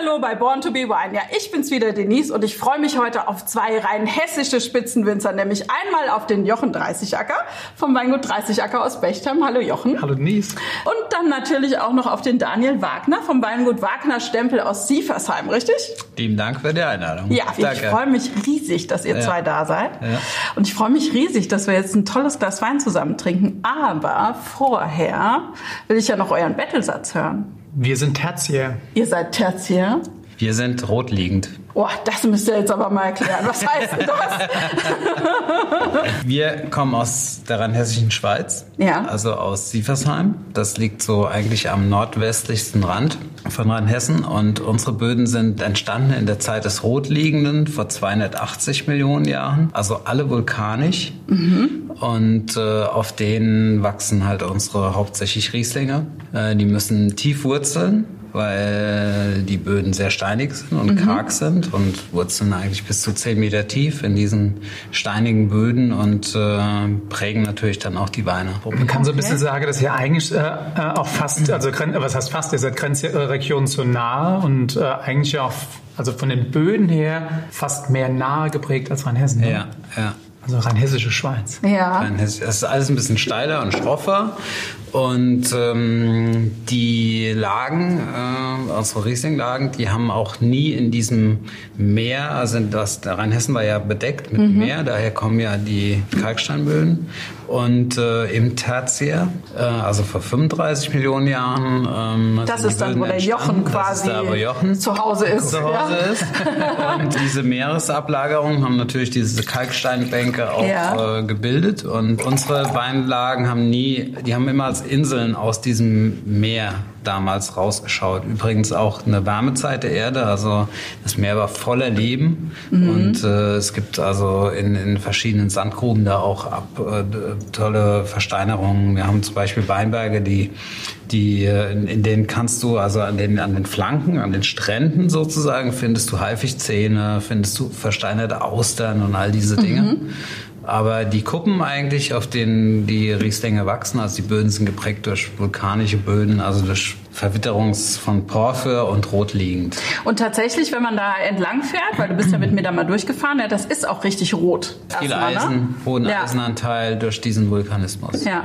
Hallo bei Born to be Wine. Ja, ich bin's wieder, Denise, und ich freue mich heute auf zwei rein hessische Spitzenwinzer, nämlich einmal auf den Jochen Dreißigacker vom Weingut Dreißigacker aus Bechtheim. Hallo Jochen. Hallo Denise. Und dann natürlich auch noch auf den Daniel Wagner vom Weingut Wagner Stempel aus Siefersheim, richtig? Lieben Dank für die Einladung. Ja, ich freue mich riesig, dass ihr ja. zwei da seid. Ja. Und ich freue mich riesig, dass wir jetzt ein tolles Glas Wein zusammen trinken. Aber vorher will ich ja noch euren Bettelsatz hören. Wir sind Tertiär. Ihr seid Tertiär? Wir sind rotliegend. Oh, das müsst ihr jetzt aber mal erklären. Was heißt das? Wir kommen aus der rheinhessischen Schweiz, ja. also aus Sieversheim. Das liegt so eigentlich am nordwestlichsten Rand von Rheinhessen. Und unsere Böden sind entstanden in der Zeit des Rotliegenden vor 280 Millionen Jahren. Also alle vulkanisch. Mhm. Und äh, auf denen wachsen halt unsere hauptsächlich Rieslinge. Äh, die müssen tief wurzeln weil die Böden sehr steinig sind und mhm. karg sind und wurzeln eigentlich bis zu 10 Meter tief in diesen steinigen Böden und äh, prägen natürlich dann auch die Weine. Man kann so ein bisschen sagen, dass ihr eigentlich äh, äh auch fast, also was heißt fast, ihr seid Grenzregion so nah und äh, eigentlich auch also von den Böden her fast mehr nahe geprägt als Rheinhessen. Ne? Ja, ja. Also rheinhessische Schweiz. Ja. Das ist alles ein bisschen steiler und schroffer. Und ähm, die Lagen, äh, unsere Riesling-Lagen, die haben auch nie in diesem Meer, also das, der Rheinhessen war ja bedeckt mit mhm. Meer, daher kommen ja die Kalksteinböden. Und äh, im Tertiär, äh, also vor 35 Millionen Jahren. Ähm, das ist dann, wo der Jochen quasi da, wo Jochen zu Hause ist. Zu Hause ja. ist. Und diese Meeresablagerungen haben natürlich diese Kalksteinbänke auch ja. äh, gebildet. Und unsere Weinlagen haben nie, die haben immer als Inseln aus diesem Meer damals rausgeschaut. Übrigens auch eine Wärmezeit der Erde, also das Meer war voller Leben mhm. und äh, es gibt also in, in verschiedenen Sandgruben da auch ab, äh, tolle Versteinerungen. Wir haben zum Beispiel Weinberge, die die, äh, in, in denen kannst du, also an den, an den Flanken, an den Stränden sozusagen, findest du Haifischzähne, findest du versteinerte Austern und all diese Dinge. Mhm. Aber die Kuppen eigentlich, auf denen die Rieslinge wachsen, also die Böden sind geprägt durch vulkanische Böden, also durch Verwitterungs von Porphyr und rotliegend. Und tatsächlich, wenn man da entlang fährt, weil du bist ja mit mir da mal durchgefahren, ja, das ist auch richtig rot. Viel Eisen, ne? hohen ja. Eisenanteil durch diesen Vulkanismus. Ja.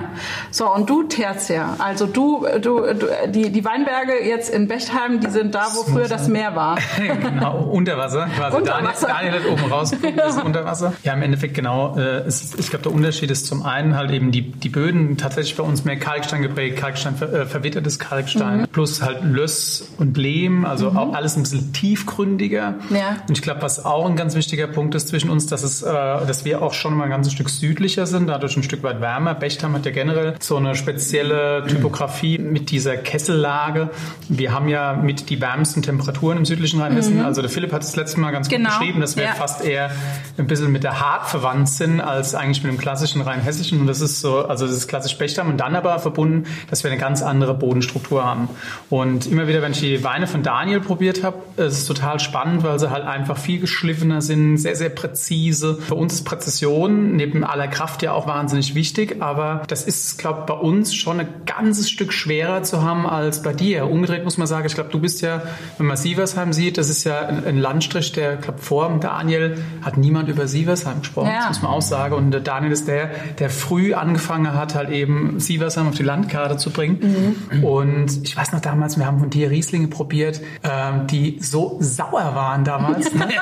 So, und du Tertia, also du, du, du die, die Weinberge jetzt in Bechtheim, die sind da, wo früher das Meer war. genau, unter Wasser. Quasi. Unter Wasser. Daniel, Daniel hat oben rausgeguckt, das ist unter Wasser. Ja, im Endeffekt genau. Äh, ist, ich glaube, der Unterschied ist zum einen halt eben die, die Böden tatsächlich bei uns mehr Kalkstein geprägt, Kalkstein, äh, verwittertes Kalkstein. Mhm. Plus halt Löss und Lehm, also mhm. auch alles ein bisschen tiefgründiger. Ja. Und ich glaube, was auch ein ganz wichtiger Punkt ist zwischen uns, dass, es, äh, dass wir auch schon mal ein ganzes Stück südlicher sind, dadurch ein Stück weit wärmer. Bechtheim hat ja generell so eine spezielle Typografie mit dieser Kessellage. Wir haben ja mit die wärmsten Temperaturen im südlichen Rheinhessen. Mhm. Also der Philipp hat es letztes Mal ganz genau. gut beschrieben, dass wir ja. fast eher ein bisschen mit der Hart verwandt sind als eigentlich mit dem klassischen Rheinhessischen. Und das ist so, also das ist klassisch Bechtheim und dann aber verbunden, dass wir eine ganz andere Bodenstruktur haben. Und immer wieder, wenn ich die Weine von Daniel probiert habe, ist es total spannend, weil sie halt einfach viel geschliffener sind, sehr, sehr präzise. Für uns ist Präzision neben aller Kraft ja auch wahnsinnig wichtig, aber das ist, glaube ich, bei uns schon ein ganzes Stück schwerer zu haben als bei dir. Umgedreht muss man sagen, ich glaube, du bist ja, wenn man Sieversheim sieht, das ist ja ein Landstrich, der, glaube vor Daniel hat niemand über Sieversheim gesprochen, ja. das muss man auch sagen. Und Daniel ist der, der früh angefangen hat, halt eben Sieversheim auf die Landkarte zu bringen. Mhm. Und ich weiß noch damals, wir haben von dir Rieslinge probiert, ähm, die so sauer waren damals. Ne? äh,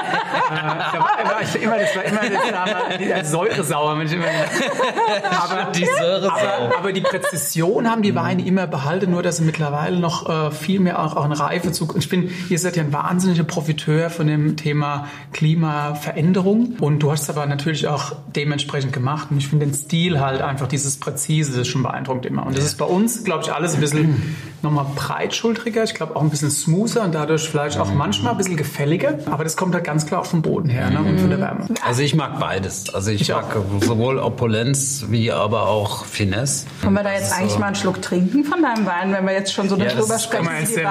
da war, ich immer, das war immer das, die, die Säuresauer. Ich immer, aber, die. Aber, aber, die Präzision haben die Weine immer behalten, nur dass sie mittlerweile noch äh, viel mehr auch, auch eine Reife zu. Ich bin, ihr seid ja ein wahnsinniger Profiteur von dem Thema Klimaveränderung und du hast aber natürlich auch dementsprechend gemacht. Und ich finde den Stil halt einfach dieses Präzise, das ist schon beeindruckend immer. Und das ist bei uns, glaube ich, alles ein bisschen nochmal breitschultriger, ich glaube auch ein bisschen smoother und dadurch vielleicht auch manchmal ein bisschen gefälliger. Aber das kommt halt ganz klar auch vom Boden her ne? und von der Wärme. Also ich mag beides. Also ich, ich mag auch. sowohl Opulenz wie aber auch Finesse. Können wir da jetzt eigentlich mal einen Schluck trinken von deinem Wein, wenn wir jetzt schon so ja, darüber sprechen?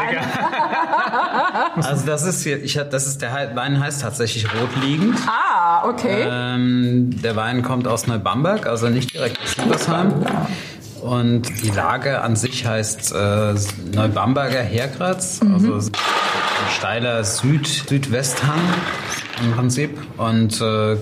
also das ist hier, ich, das ist der Wein heißt tatsächlich rotliegend. Ah, okay. Ähm, der Wein kommt aus Neubamberg, also nicht direkt aus Siebersheim. Und die Lage an sich heißt äh, Neubamberger Hergratz, mhm. also steiler Süd, Südwesthang im Prinzip und äh,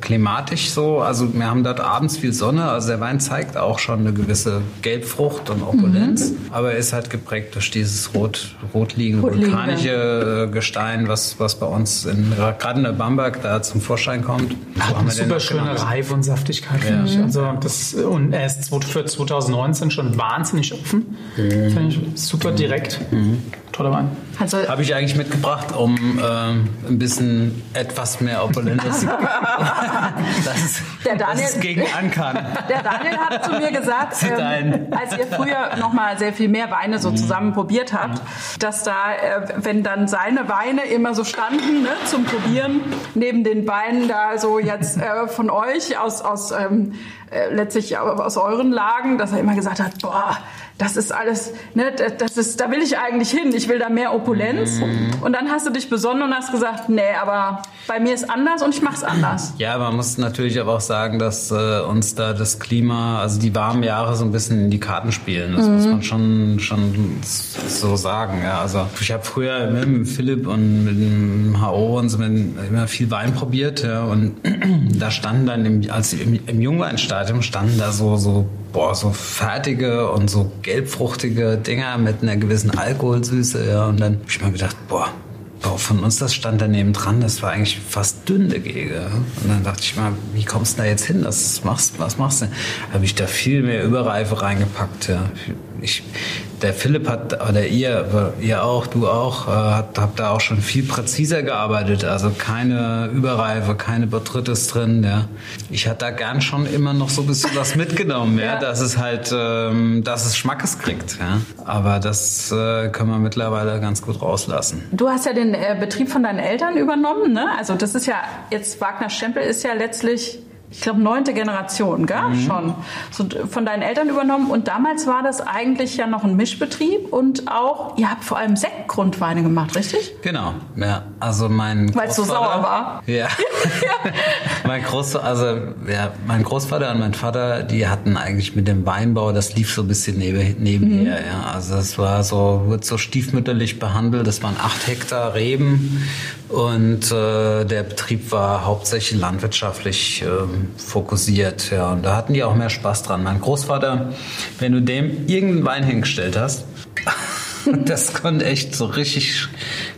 klimatisch so. Also wir haben dort abends viel Sonne. Also der Wein zeigt auch schon eine gewisse Gelbfrucht und Opulenz, mhm. aber er ist halt geprägt durch dieses rot, rotliegende, vulkanische äh, Gestein, was, was bei uns in, gerade in der Bamberg da zum Vorschein kommt. Hat eine super schöne Reife und Saftigkeit, ja. finde ich. Also das, und er ist für 2019 schon wahnsinnig offen. Mhm. Finde ich super direkt. Mhm. Toller Wein. Also, Habe ich eigentlich mitgebracht, um ähm, ein bisschen etwas mehr Opulentes. das ist, der Daniel, das ist gegen Ankan. Der Daniel hat zu mir gesagt, ähm, als ihr früher noch mal sehr viel mehr Weine so mhm. zusammen probiert habt, mhm. dass da, äh, wenn dann seine Weine immer so standen ne, zum Probieren, neben den Weinen da so jetzt äh, von euch aus, aus ähm, äh, letztlich aus euren Lagen, dass er immer gesagt hat, boah, das ist alles, ne, das ist, da will ich eigentlich hin. Ich will da mehr Opulenz. Mhm. Und dann hast du dich besonnen und hast gesagt, nee, aber bei mir ist anders und ich mach's anders. Ja, man muss natürlich aber auch sagen, dass äh, uns da das Klima, also die warmen Jahre so ein bisschen in die Karten spielen. Das mhm. muss man schon, schon so sagen. Ja, also ich habe früher mit dem Philipp und mit dem HO und so immer viel Wein probiert. Ja, und da standen dann, im, als im, im Jungweinstadium standen da so, so boah, so fertige und so gelbfruchtige Dinger mit einer gewissen Alkoholsüße. Ja. Und dann habe ich mir gedacht, boah, von uns das stand daneben dran, das war eigentlich fast dünn dagegen. Und dann dachte ich mal, wie kommst du da jetzt hin? Das machst, was machst du? Habe ich da viel mehr Überreife reingepackt. Ja. Ich, der Philipp hat, oder ihr, ihr auch, du auch, äh, habt, habt da auch schon viel präziser gearbeitet. Also keine Überreife, keine Botrytis drin. Ja. Ich hatte da gern schon immer noch so ein bisschen was mitgenommen, ja, ja. dass es halt, ähm, dass es Schmackes kriegt. Ja. Aber das äh, können wir mittlerweile ganz gut rauslassen. Du hast ja den äh, Betrieb von deinen Eltern übernommen, ne? Also das ist ja, jetzt Wagner Stempel ist ja letztlich ich glaube, neunte Generation, gell? Mhm. Schon. So, von deinen Eltern übernommen. Und damals war das eigentlich ja noch ein Mischbetrieb und auch, ihr habt vor allem Sektgrundweine gemacht, richtig? Genau, ja. Also mein Weil es so sauer war? Ja. mein Großvater, also, ja, mein Großvater und mein Vater, die hatten eigentlich mit dem Weinbau, das lief so ein bisschen neben, nebenher, mhm. ja. Also es war so, wird so stiefmütterlich behandelt. Das waren acht Hektar Reben und äh, der Betrieb war hauptsächlich landwirtschaftlich ähm, fokussiert. Ja, und da hatten die auch mehr Spaß dran. Mein Großvater, wenn du dem irgendeinen Wein hingestellt hast, das konnte echt so richtig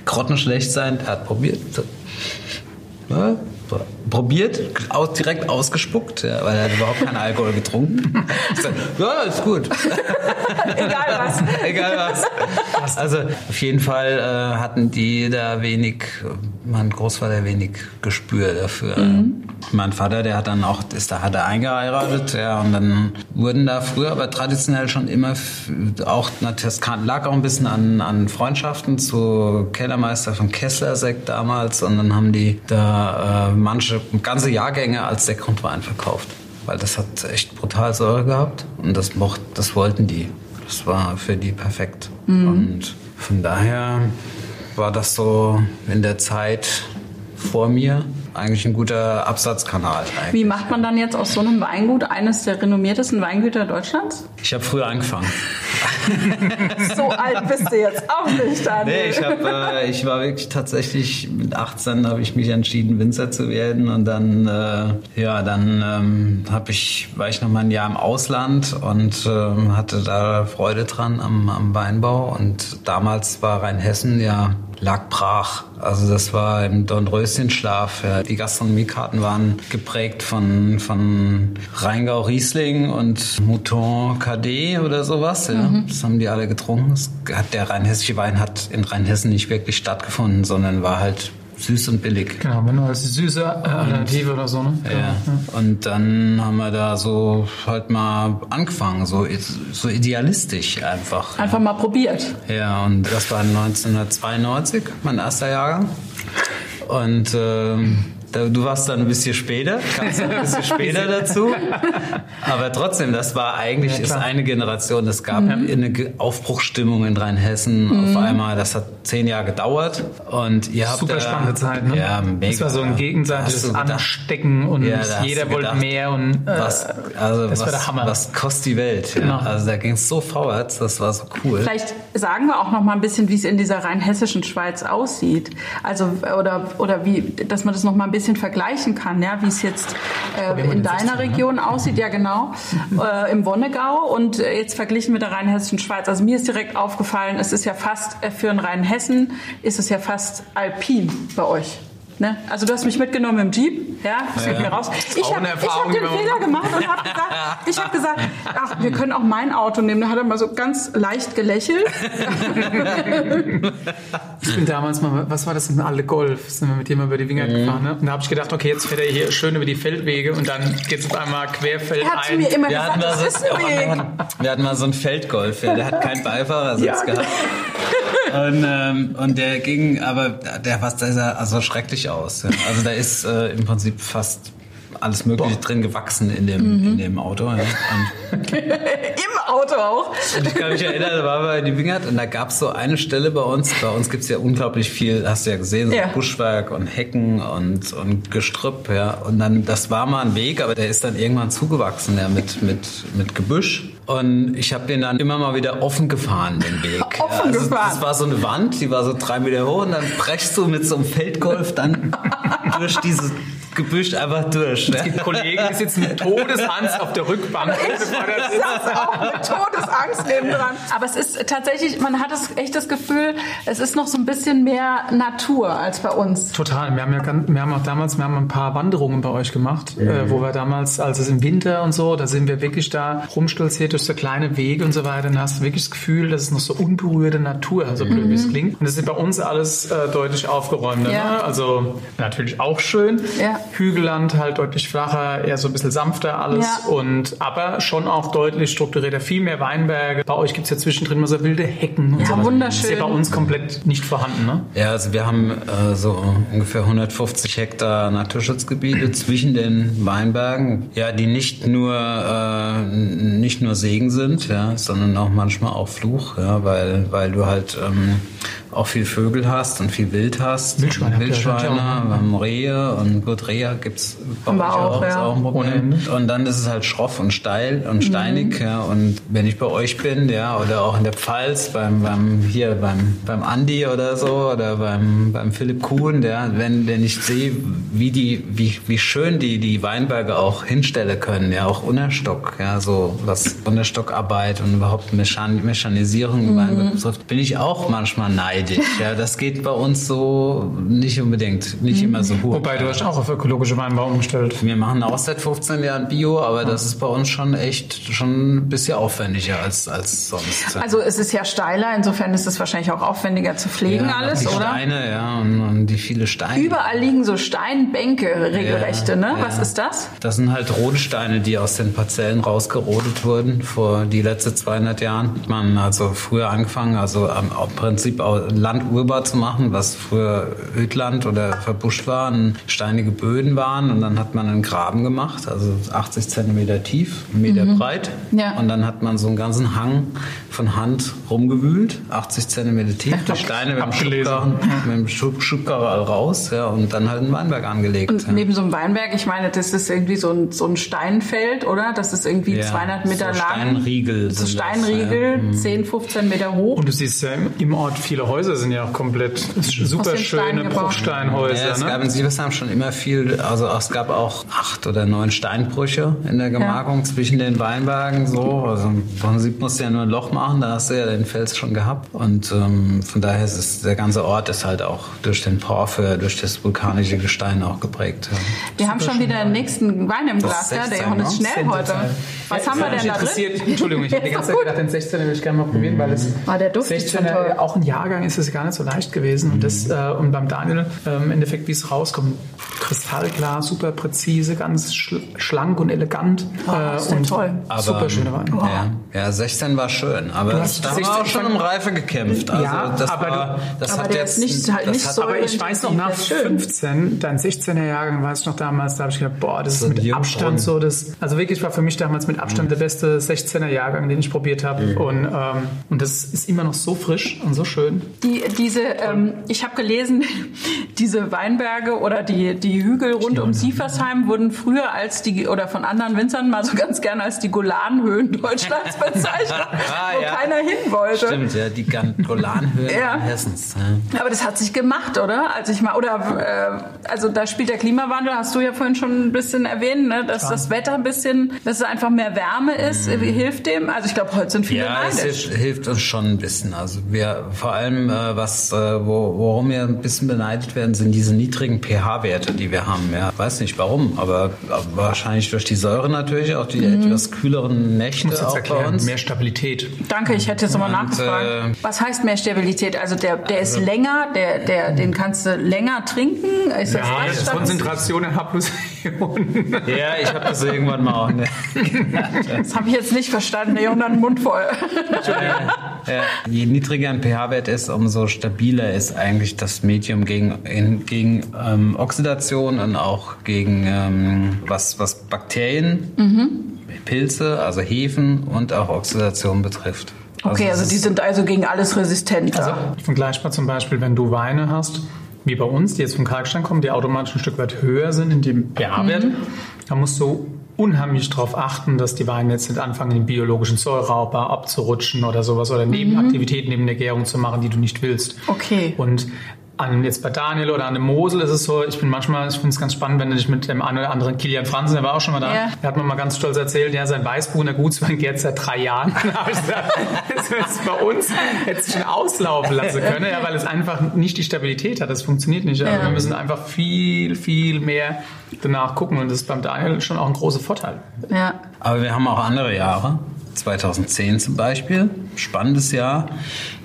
grottenschlecht sein. Er hat probiert. Ja, probiert, aus, direkt ausgespuckt, ja, weil er hat überhaupt keinen Alkohol getrunken. Ich sag, ja, ist gut. Egal was. Egal was. Also auf jeden Fall äh, hatten die da wenig, mein Großvater wenig Gespür dafür. Mhm. Mein Vater, der hat dann auch, ist da hat er eingeheiratet, ja, und dann wurden da früher aber traditionell schon immer auch, das lag auch ein bisschen an, an Freundschaften zu Kellermeister von Kessler Sekt damals und dann haben die da äh, manche ganze Jahrgänge als Sektgrundwein verkauft, weil das hat echt brutal Säure gehabt und das mocht, das wollten die. Das war für die perfekt. Mhm. Und von daher war das so in der Zeit vor mir eigentlich ein guter Absatzkanal. Eigentlich. Wie macht man dann jetzt aus so einem Weingut eines der renommiertesten Weingüter Deutschlands? Ich habe früher angefangen. so alt bist du jetzt auch nicht, Daniel. Nee, ich, hab, äh, ich war wirklich tatsächlich mit 18 habe ich mich entschieden, Winzer zu werden und dann, äh, ja, dann ähm, ich, war ich noch mal ein Jahr im Ausland und ähm, hatte da Freude dran am, am Weinbau und damals war Rheinhessen ja lag brach. Also das war im Dornröschenschlaf. Ja. Die Gastronomiekarten waren geprägt von, von Rheingau Riesling und Mouton KD oder sowas. Ja. Mhm. Das haben die alle getrunken. hat, der rheinhessische Wein hat in Rheinhessen nicht wirklich stattgefunden, sondern war halt süß und billig. Genau, wenn du als süße äh, Alternative oder so, ne? Ja. ja. Und dann haben wir da so halt mal angefangen, so, so idealistisch einfach. Einfach ja. mal probiert. Ja, und das war 1992, mein erster Jahrgang. Und ähm, Du warst dann ein bisschen später, kamst ein bisschen später dazu. Aber trotzdem, das war eigentlich ja, ist eine Generation. Es gab mhm. eine Aufbruchsstimmung in Rheinhessen. Mhm. Auf einmal, das hat zehn Jahre gedauert. Und ihr habt super spannende Zeit. Ne? Ja, mega. Das war so ein gegenseitiges Anstecken und ja, jeder wollte mehr und äh, was, also das was, war der Hammer. Was kostet die Welt? Ja. Genau. Also da ging es so vorwärts. Das war so cool. Vielleicht sagen wir auch noch mal ein bisschen, wie es in dieser rheinhessischen Schweiz aussieht. Also oder oder wie, dass man das noch mal ein bisschen vergleichen kann, ja, wie es jetzt äh, in deiner ne? Region aussieht, ja genau, äh, im Wonnegau und äh, jetzt verglichen mit der rheinhessischen Schweiz. Also mir ist direkt aufgefallen, es ist ja fast äh, für einen Rheinhessen ist es ja fast alpin bei euch. Ne? Also du hast mich mitgenommen im Jeep, ja, das ja, mir raus. Ich habe hab den Fehler gemacht und habe gesagt, ich habe gesagt, ach, wir können auch mein Auto nehmen. Da hat er mal so ganz leicht gelächelt. ich bin damals mal, was war das in Alle Golf? Sind wir mit jemandem über die Winger mhm. gefahren, ne? Und da habe ich gedacht, okay, jetzt fährt er hier schön über die Feldwege und dann geht es auf einmal querfeld er hat ein. Mir immer wir gesagt, das so, ist ein Weg. Wir hatten mal so einen Feldgolf, ja, der hat keinen Beifahrersitz ja, gehabt. Und, ähm, und der ging, aber der war also schrecklich aus. Ja. Also da ist äh, im Prinzip fast alles Mögliche Boah. drin gewachsen in dem, mhm. in dem Auto. Ja. Im Auto auch. Und ich kann mich erinnern, da waren wir in die Wingert und da gab es so eine Stelle bei uns. Bei uns gibt es ja unglaublich viel, hast du ja gesehen, so ja. Buschwerk und Hecken und, und Gestrüpp. Ja. Und dann, das war mal ein Weg, aber der ist dann irgendwann zugewachsen ja, mit, mit, mit Gebüsch. Und ich habe den dann immer mal wieder offen gefahren, den Weg. offen also gefahren? Das war so eine Wand, die war so drei Meter hoch und dann brechst du mit so einem Feldgolf dann durch diese Gebüsch einfach durch. Ne? Es gibt Kollegen, die sitzen mit Todesangst auf der Rückbank. Ich saß auch mit Todesangst neben dran. Aber es ist tatsächlich, man hat das, echt das Gefühl, es ist noch so ein bisschen mehr Natur als bei uns. Total. Wir haben ja wir haben auch damals, wir haben ein paar Wanderungen bei euch gemacht, mhm. äh, wo wir damals, als es im Winter und so, da sind wir wirklich da rumstolziert durch so kleine Wege und so weiter. Dann hast du wirklich das Gefühl, das ist noch so unberührte Natur, so blöd mhm. wie es klingt. Und das ist bei uns alles äh, deutlich aufgeräumter. Ja. Ne? Also natürlich auch schön. Ja. Hügelland halt deutlich flacher, eher so ein bisschen sanfter alles ja. und aber schon auch deutlich strukturierter, viel mehr Weinberge. Bei euch gibt es ja zwischendrin mal so wilde Hecken und ja, so. wunderschön. Das ist ja bei uns komplett nicht vorhanden, ne? Ja, also wir haben äh, so ungefähr 150 Hektar Naturschutzgebiete zwischen den Weinbergen, ja, die nicht nur äh, nicht nur Segen sind, ja, sondern auch manchmal auch Fluch, ja, weil weil du halt ähm, auch viel Vögel hast und viel Wild hast. Wildschweine. Wildschweine, wir haben Rehe und gut, Rehe gibt's bei euch auch, ja. ist auch ein Problem. Und dann ist es halt schroff und steil und steinig, mhm. ja. Und wenn ich bei euch bin, ja, oder auch in der Pfalz, beim, beim hier beim, beim Andi oder so, oder beim, beim Philipp Kuhn, der, wenn, wenn ich sehe, wie die, wie, wie schön die, die Weinberge auch hinstellen können, ja, auch Unterstock, ja, so was Unterstockarbeit und überhaupt Mechan Mechanisierung mhm. Weinberg betrifft, bin ich auch manchmal neidisch neidisch. Ja, das geht bei uns so nicht unbedingt, nicht immer so hoch. Wobei du hast auch auf ökologische Weinbau umgestellt. Wir machen auch seit 15 Jahren Bio, aber das ist bei uns schon echt schon ein bisschen aufwendiger als, als sonst. Also es ist ja steiler, insofern ist es wahrscheinlich auch aufwendiger zu pflegen ja, alles, die oder? Steine, ja, und, und, die viele Steine. Überall liegen so Steinbänke regelrechte, ja, ne? Was ja. ist das? Das sind halt Rodesteine, die aus den Parzellen rausgerodet wurden vor die letzten 200 Jahren. Man also früher angefangen, also im Prinzip Land urbar zu machen, was früher Ödland oder verbuscht war, steinige Böden waren und dann hat man einen Graben gemacht, also 80 Zentimeter tief, einen Meter mhm. breit ja. und dann hat man so einen ganzen Hang von Hand rumgewühlt, 80 Zentimeter tief, die Steine mit dem, Schubkarren, mit dem Schubkarren raus ja, und dann halt einen Weinberg angelegt. Und ja. neben so einem Weinberg, ich meine, das ist irgendwie so ein, so ein Steinfeld, oder? Das ist irgendwie ja, 200 Meter so lang. Steinriegel. So Steinriegel, das, 10, 15 Meter hoch. Und du siehst ja im Ort viele Häuser sind ja auch komplett super schöne Bruchsteinhäuser. Ja, es ne? gab in Sieversheim schon immer viel, also es gab auch acht oder neun Steinbrüche in der Gemarkung ja. zwischen den Weinbergen. So. Also im Prinzip musst du ja nur ein Loch machen, da hast du ja den Fels schon gehabt. Und ähm, von daher ist es, der ganze Ort ist halt auch durch den Porphyr, durch das vulkanische Gestein auch geprägt. Wir super haben schon wieder den nächsten Wein im Glas, ja, der Johannes schnell heute. Zeit. Was haben wir denn da drin? Entschuldigung, ich habe die ganze Zeit gedacht, den 16er will ich gerne mal probieren, weil es ah, der Duft 16er, auch ein Jahrgang ist es gar nicht so leicht gewesen. Und, das, äh, und beim Daniel äh, im Endeffekt, wie es rauskommt, kristallklar, super präzise, ganz schlank und elegant. Oh, äh, und toll. Aber, super schöne Wein. Oh. Ja, ja, 16 war schön, aber da haben wir auch schon um Reife gekämpft. Also ja, das aber, war, das aber hat jetzt nicht, halt nicht so Aber ich weiß noch, nach 15, dein 16er Jahrgang, weiß ich noch damals, da habe ich gedacht, boah, das ist mit Abstand so das, also wirklich war für mich damals mit Abstand der beste 16er Jahrgang, den ich probiert habe. Mhm. Und, ähm, und das ist immer noch so frisch und so schön. Die, diese, ähm, ich habe gelesen, diese Weinberge oder die, die Hügel rund um Sieversheim wurden früher als die, oder von anderen Winzern mal so ganz gerne als die Golanhöhen Deutschlands bezeichnet, ah, wo ja. keiner hin wollte. Stimmt, ja, die Golanhöhen ja. Hessens. Ja. Aber das hat sich gemacht, oder? Also ich mal, oder äh, also da spielt der Klimawandel, hast du ja vorhin schon ein bisschen erwähnt, ne, dass das Wetter ein bisschen, dass es einfach mehr Wärme ist, mhm. hilft dem. Also ich glaube, heute sind viele ja, neidisch. es hilft uns schon ein bisschen. Also wir vor allem, äh, was äh, wo, worum wir ein bisschen beneidet werden, sind diese niedrigen pH-Werte, die wir haben. Ja, weiß nicht warum, aber, aber wahrscheinlich durch die Säure natürlich, auch die mhm. etwas kühleren Nächte auch erklären, bei uns. Mehr Stabilität. Danke, ich hätte jetzt nochmal nachgefragt. Äh, was heißt mehr Stabilität? Also der, der also, ist länger, der, der, den kannst du länger trinken? Ist das ja, das ist Konzentration in H plus Ionen. Ja, ich habe das irgendwann mal auch. Ne? Das habe ich jetzt nicht verstanden. Ich habe einen Mund voll. Ja, ja. Je niedriger ein pH-Wert ist, umso stabiler ist eigentlich das Medium gegen, in, gegen ähm, Oxidation und auch gegen ähm, was, was Bakterien, mhm. Pilze, also Hefen und auch Oxidation betrifft. Okay, also, also die sind also gegen alles resistent. Also vergleichbar zum Beispiel, wenn du Weine hast, wie bei uns, die jetzt vom Kalkstein kommen, die automatisch ein Stück weit höher sind in dem pH-Wert, mhm. da musst du unheimlich darauf achten, dass die Weine jetzt nicht anfangen, den biologischen Säurauber abzurutschen oder sowas oder Nebenaktivitäten neben der Gärung zu machen, die du nicht willst. Okay. Und an jetzt bei Daniel oder an dem Mosel ist es so, ich bin manchmal, ich finde es ganz spannend, wenn du dich mit dem einen oder anderen Kilian Franzen, der war auch schon mal da, ja. der hat mir mal ganz stolz erzählt, ja, sein Weißbuch in der Gutswein geht seit drei Jahren. da habe ich gesagt, das ist bei uns jetzt schon auslaufen lassen können, ja, weil es einfach nicht die Stabilität hat, das funktioniert nicht. Ja. wir müssen einfach viel, viel mehr danach gucken und das ist beim Daniel schon auch ein großer Vorteil. Ja. Aber wir haben auch andere Jahre. 2010 zum Beispiel, spannendes Jahr,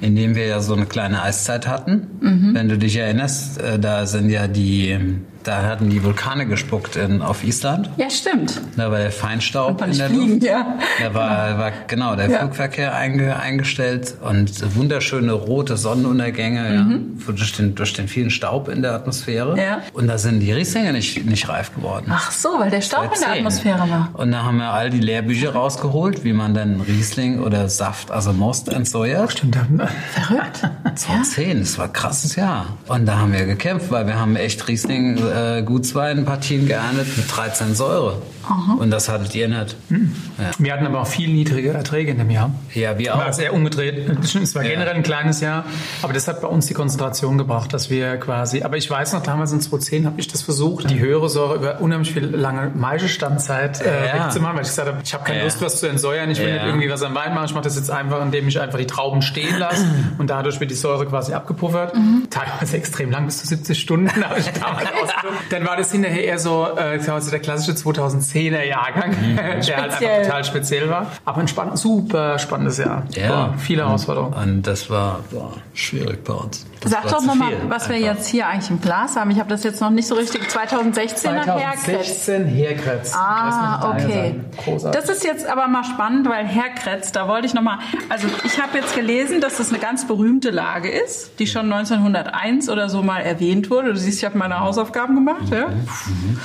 in dem wir ja so eine kleine Eiszeit hatten. Mhm. Wenn du dich erinnerst, äh, da sind ja die da hatten die Vulkane gespuckt in, auf Island. Ja, stimmt. Da war der Feinstaub in der fliegen, Luft. Ja. Da war, genau. war genau der ja. Flugverkehr einge, eingestellt und wunderschöne rote Sonnenuntergänge mhm. ja, durch, den, durch den vielen Staub in der Atmosphäre. Ja. Und da sind die Rieslinge nicht, nicht reif geworden. Ach so, weil der Staub in der Atmosphäre war. Und da haben wir all die Lehrbücher rausgeholt, wie man dann Riesling oder Saft, also Most entsäuert. Stimmt. Verrückt. 2010, das war ein krasses Jahr. Und da haben wir gekämpft, weil wir haben echt Riesling äh, Gutsweinpartien geerntet mit 13 Säure. Aha. Und das hattet ihr nicht. Hm. Ja. Wir hatten aber auch viel niedrige Erträge in dem Jahr. Ja, wir auch. War sehr umgedreht. Es war ja. generell ein kleines Jahr, aber das hat bei uns die Konzentration gebracht, dass wir quasi, aber ich weiß noch, damals in 2010 habe ich das versucht, die höhere Säure über unheimlich viel lange Maischestandzeit äh, ja. wegzumachen, weil ich gesagt habe, ich habe keine. Lust, was zu entsäuern, ich will nicht irgendwie was am Wein machen, ich mache das jetzt einfach, indem ich einfach die Trauben stehen lasse und dadurch wird die Säure quasi abgepuffert. Mhm. Teilweise extrem lang, bis zu 70 Stunden habe ich damals Dann war das hinterher eher so, äh, der klassische 2010 10er Jahrgang, mhm. der halt einfach total speziell war. Aber ein spannend, super spannendes Jahr. Ja. Boah, viele Herausforderungen. Und das war boah, schwierig bei uns. Das Sag doch nochmal, was wir jetzt hier eigentlich im Glas haben. Ich habe das jetzt noch nicht so richtig. 2016 er Herkretz. 2016 Herkretz. Ah, okay. Das ist jetzt aber mal spannend, weil Herkretz, da wollte ich nochmal, also ich habe jetzt gelesen, dass das eine ganz berühmte Lage ist, die schon 1901 oder so mal erwähnt wurde. Du siehst, ich habe meine Hausaufgaben gemacht. Ja? Mhm. Mhm.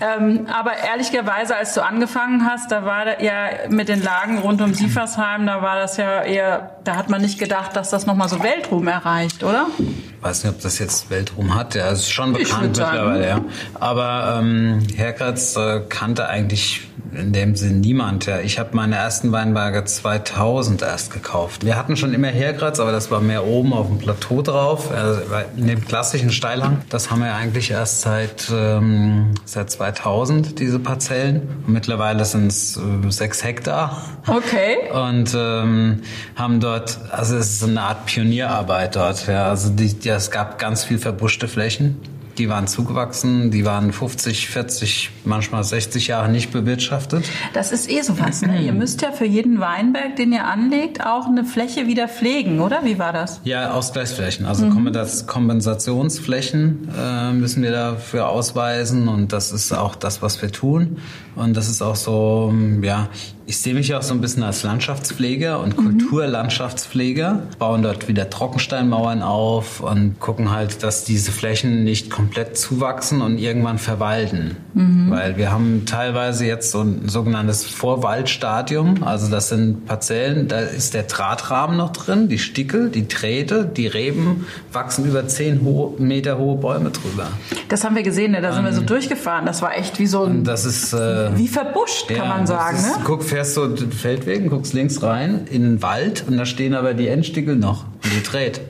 Ähm, aber ehrlicherweise, als du angefangen hast, da war ja mit den Lagen rund um Sieversheim, da war das ja eher, da hat man nicht gedacht, dass das nochmal so Weltruhm erreicht, oder? Ich weiß nicht, ob das jetzt Weltruhm hat. Ja, ist schon bekannt mittlerweile, ja. Aber ähm, Herkratz äh, kannte eigentlich in dem Sinn niemand. Ja. Ich habe meine ersten Weinberge 2000 erst gekauft. Wir hatten schon immer Herkratz, aber das war mehr oben auf dem Plateau drauf, also in dem klassischen Steilhang. Das haben wir eigentlich erst seit, ähm, seit 2000, diese Parzellen. Und mittlerweile sind es äh, sechs Hektar. Okay. Und ähm, haben dort, also es ist eine Art Pionierarbeit dort. Ja. Also die, die, es gab ganz viel verbuschte Flächen die waren zugewachsen, die waren 50, 40, manchmal 60 Jahre nicht bewirtschaftet. Das ist eh sowas. Ne? ihr müsst ja für jeden Weinberg, den ihr anlegt, auch eine Fläche wieder pflegen, oder? Wie war das? Ja, Ausgleichsflächen. Also mhm. Kompensationsflächen äh, müssen wir dafür ausweisen und das ist auch das, was wir tun. Und das ist auch so, ja, ich sehe mich auch so ein bisschen als Landschaftspfleger und mhm. Kulturlandschaftspfleger, bauen dort wieder Trockensteinmauern auf und gucken halt, dass diese Flächen nicht komplett zuwachsen und irgendwann verwalden. Mhm. Weil wir haben teilweise jetzt so ein sogenanntes Vorwaldstadium, also das sind Parzellen, da ist der Drahtrahmen noch drin, die Stickel, die Drähte, die Reben wachsen über zehn ho Meter hohe Bäume drüber. Das haben wir gesehen, ne? da sind wir so ähm, durchgefahren. Das war echt wie so ein, das ist, äh, wie verbuscht, kann man sagen. Ist, ne? Guck, fährst so den Feldwegen, guckst links rein in den Wald und da stehen aber die Endstickel noch und die dreht.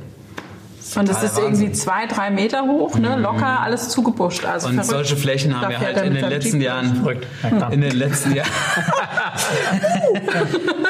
Und es ist Wahnsinn. irgendwie zwei, drei Meter hoch, ne? Mhm. locker, alles zugebuscht. Also und verrückt. solche Flächen haben wir halt in den letzten Jahren, in den letzten Jahren,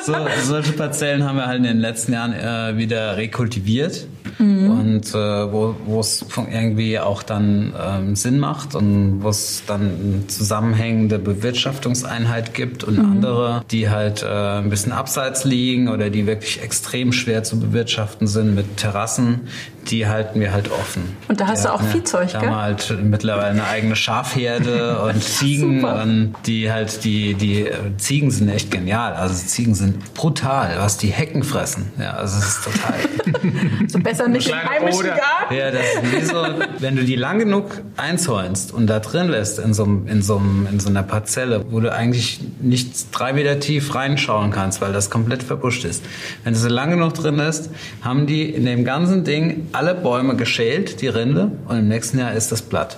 so, solche Parzellen haben wir halt in den letzten Jahren äh, wieder rekultiviert mhm. und äh, wo es irgendwie auch dann ähm, Sinn macht und wo es dann eine zusammenhängende Bewirtschaftungseinheit gibt und mhm. andere, die halt äh, ein bisschen abseits liegen oder die wirklich extrem schwer zu bewirtschaften sind mit Terrassen, die halten wir halt offen. Und da hast die du auch eine, Viehzeug, gell? Da haben wir halt mittlerweile eine eigene Schafherde und Ziegen und die halt die die äh, Ziegen sind echt genial. Also Ziegen sind brutal, was die Hecken fressen. Ja, also es ist total. so besser nicht im heimischen Garten. Ja, das ist wie so, wenn du die lang genug einzäunst und da drin lässt in so, in so, in so einer Parzelle, wo du eigentlich nicht drei Meter tief reinschauen kannst, weil das komplett verbuscht ist. Wenn du sie lang genug drin lässt, haben die in dem ganzen Ding alle Bäume geschält, die Rinde, und im nächsten Jahr ist das Blatt.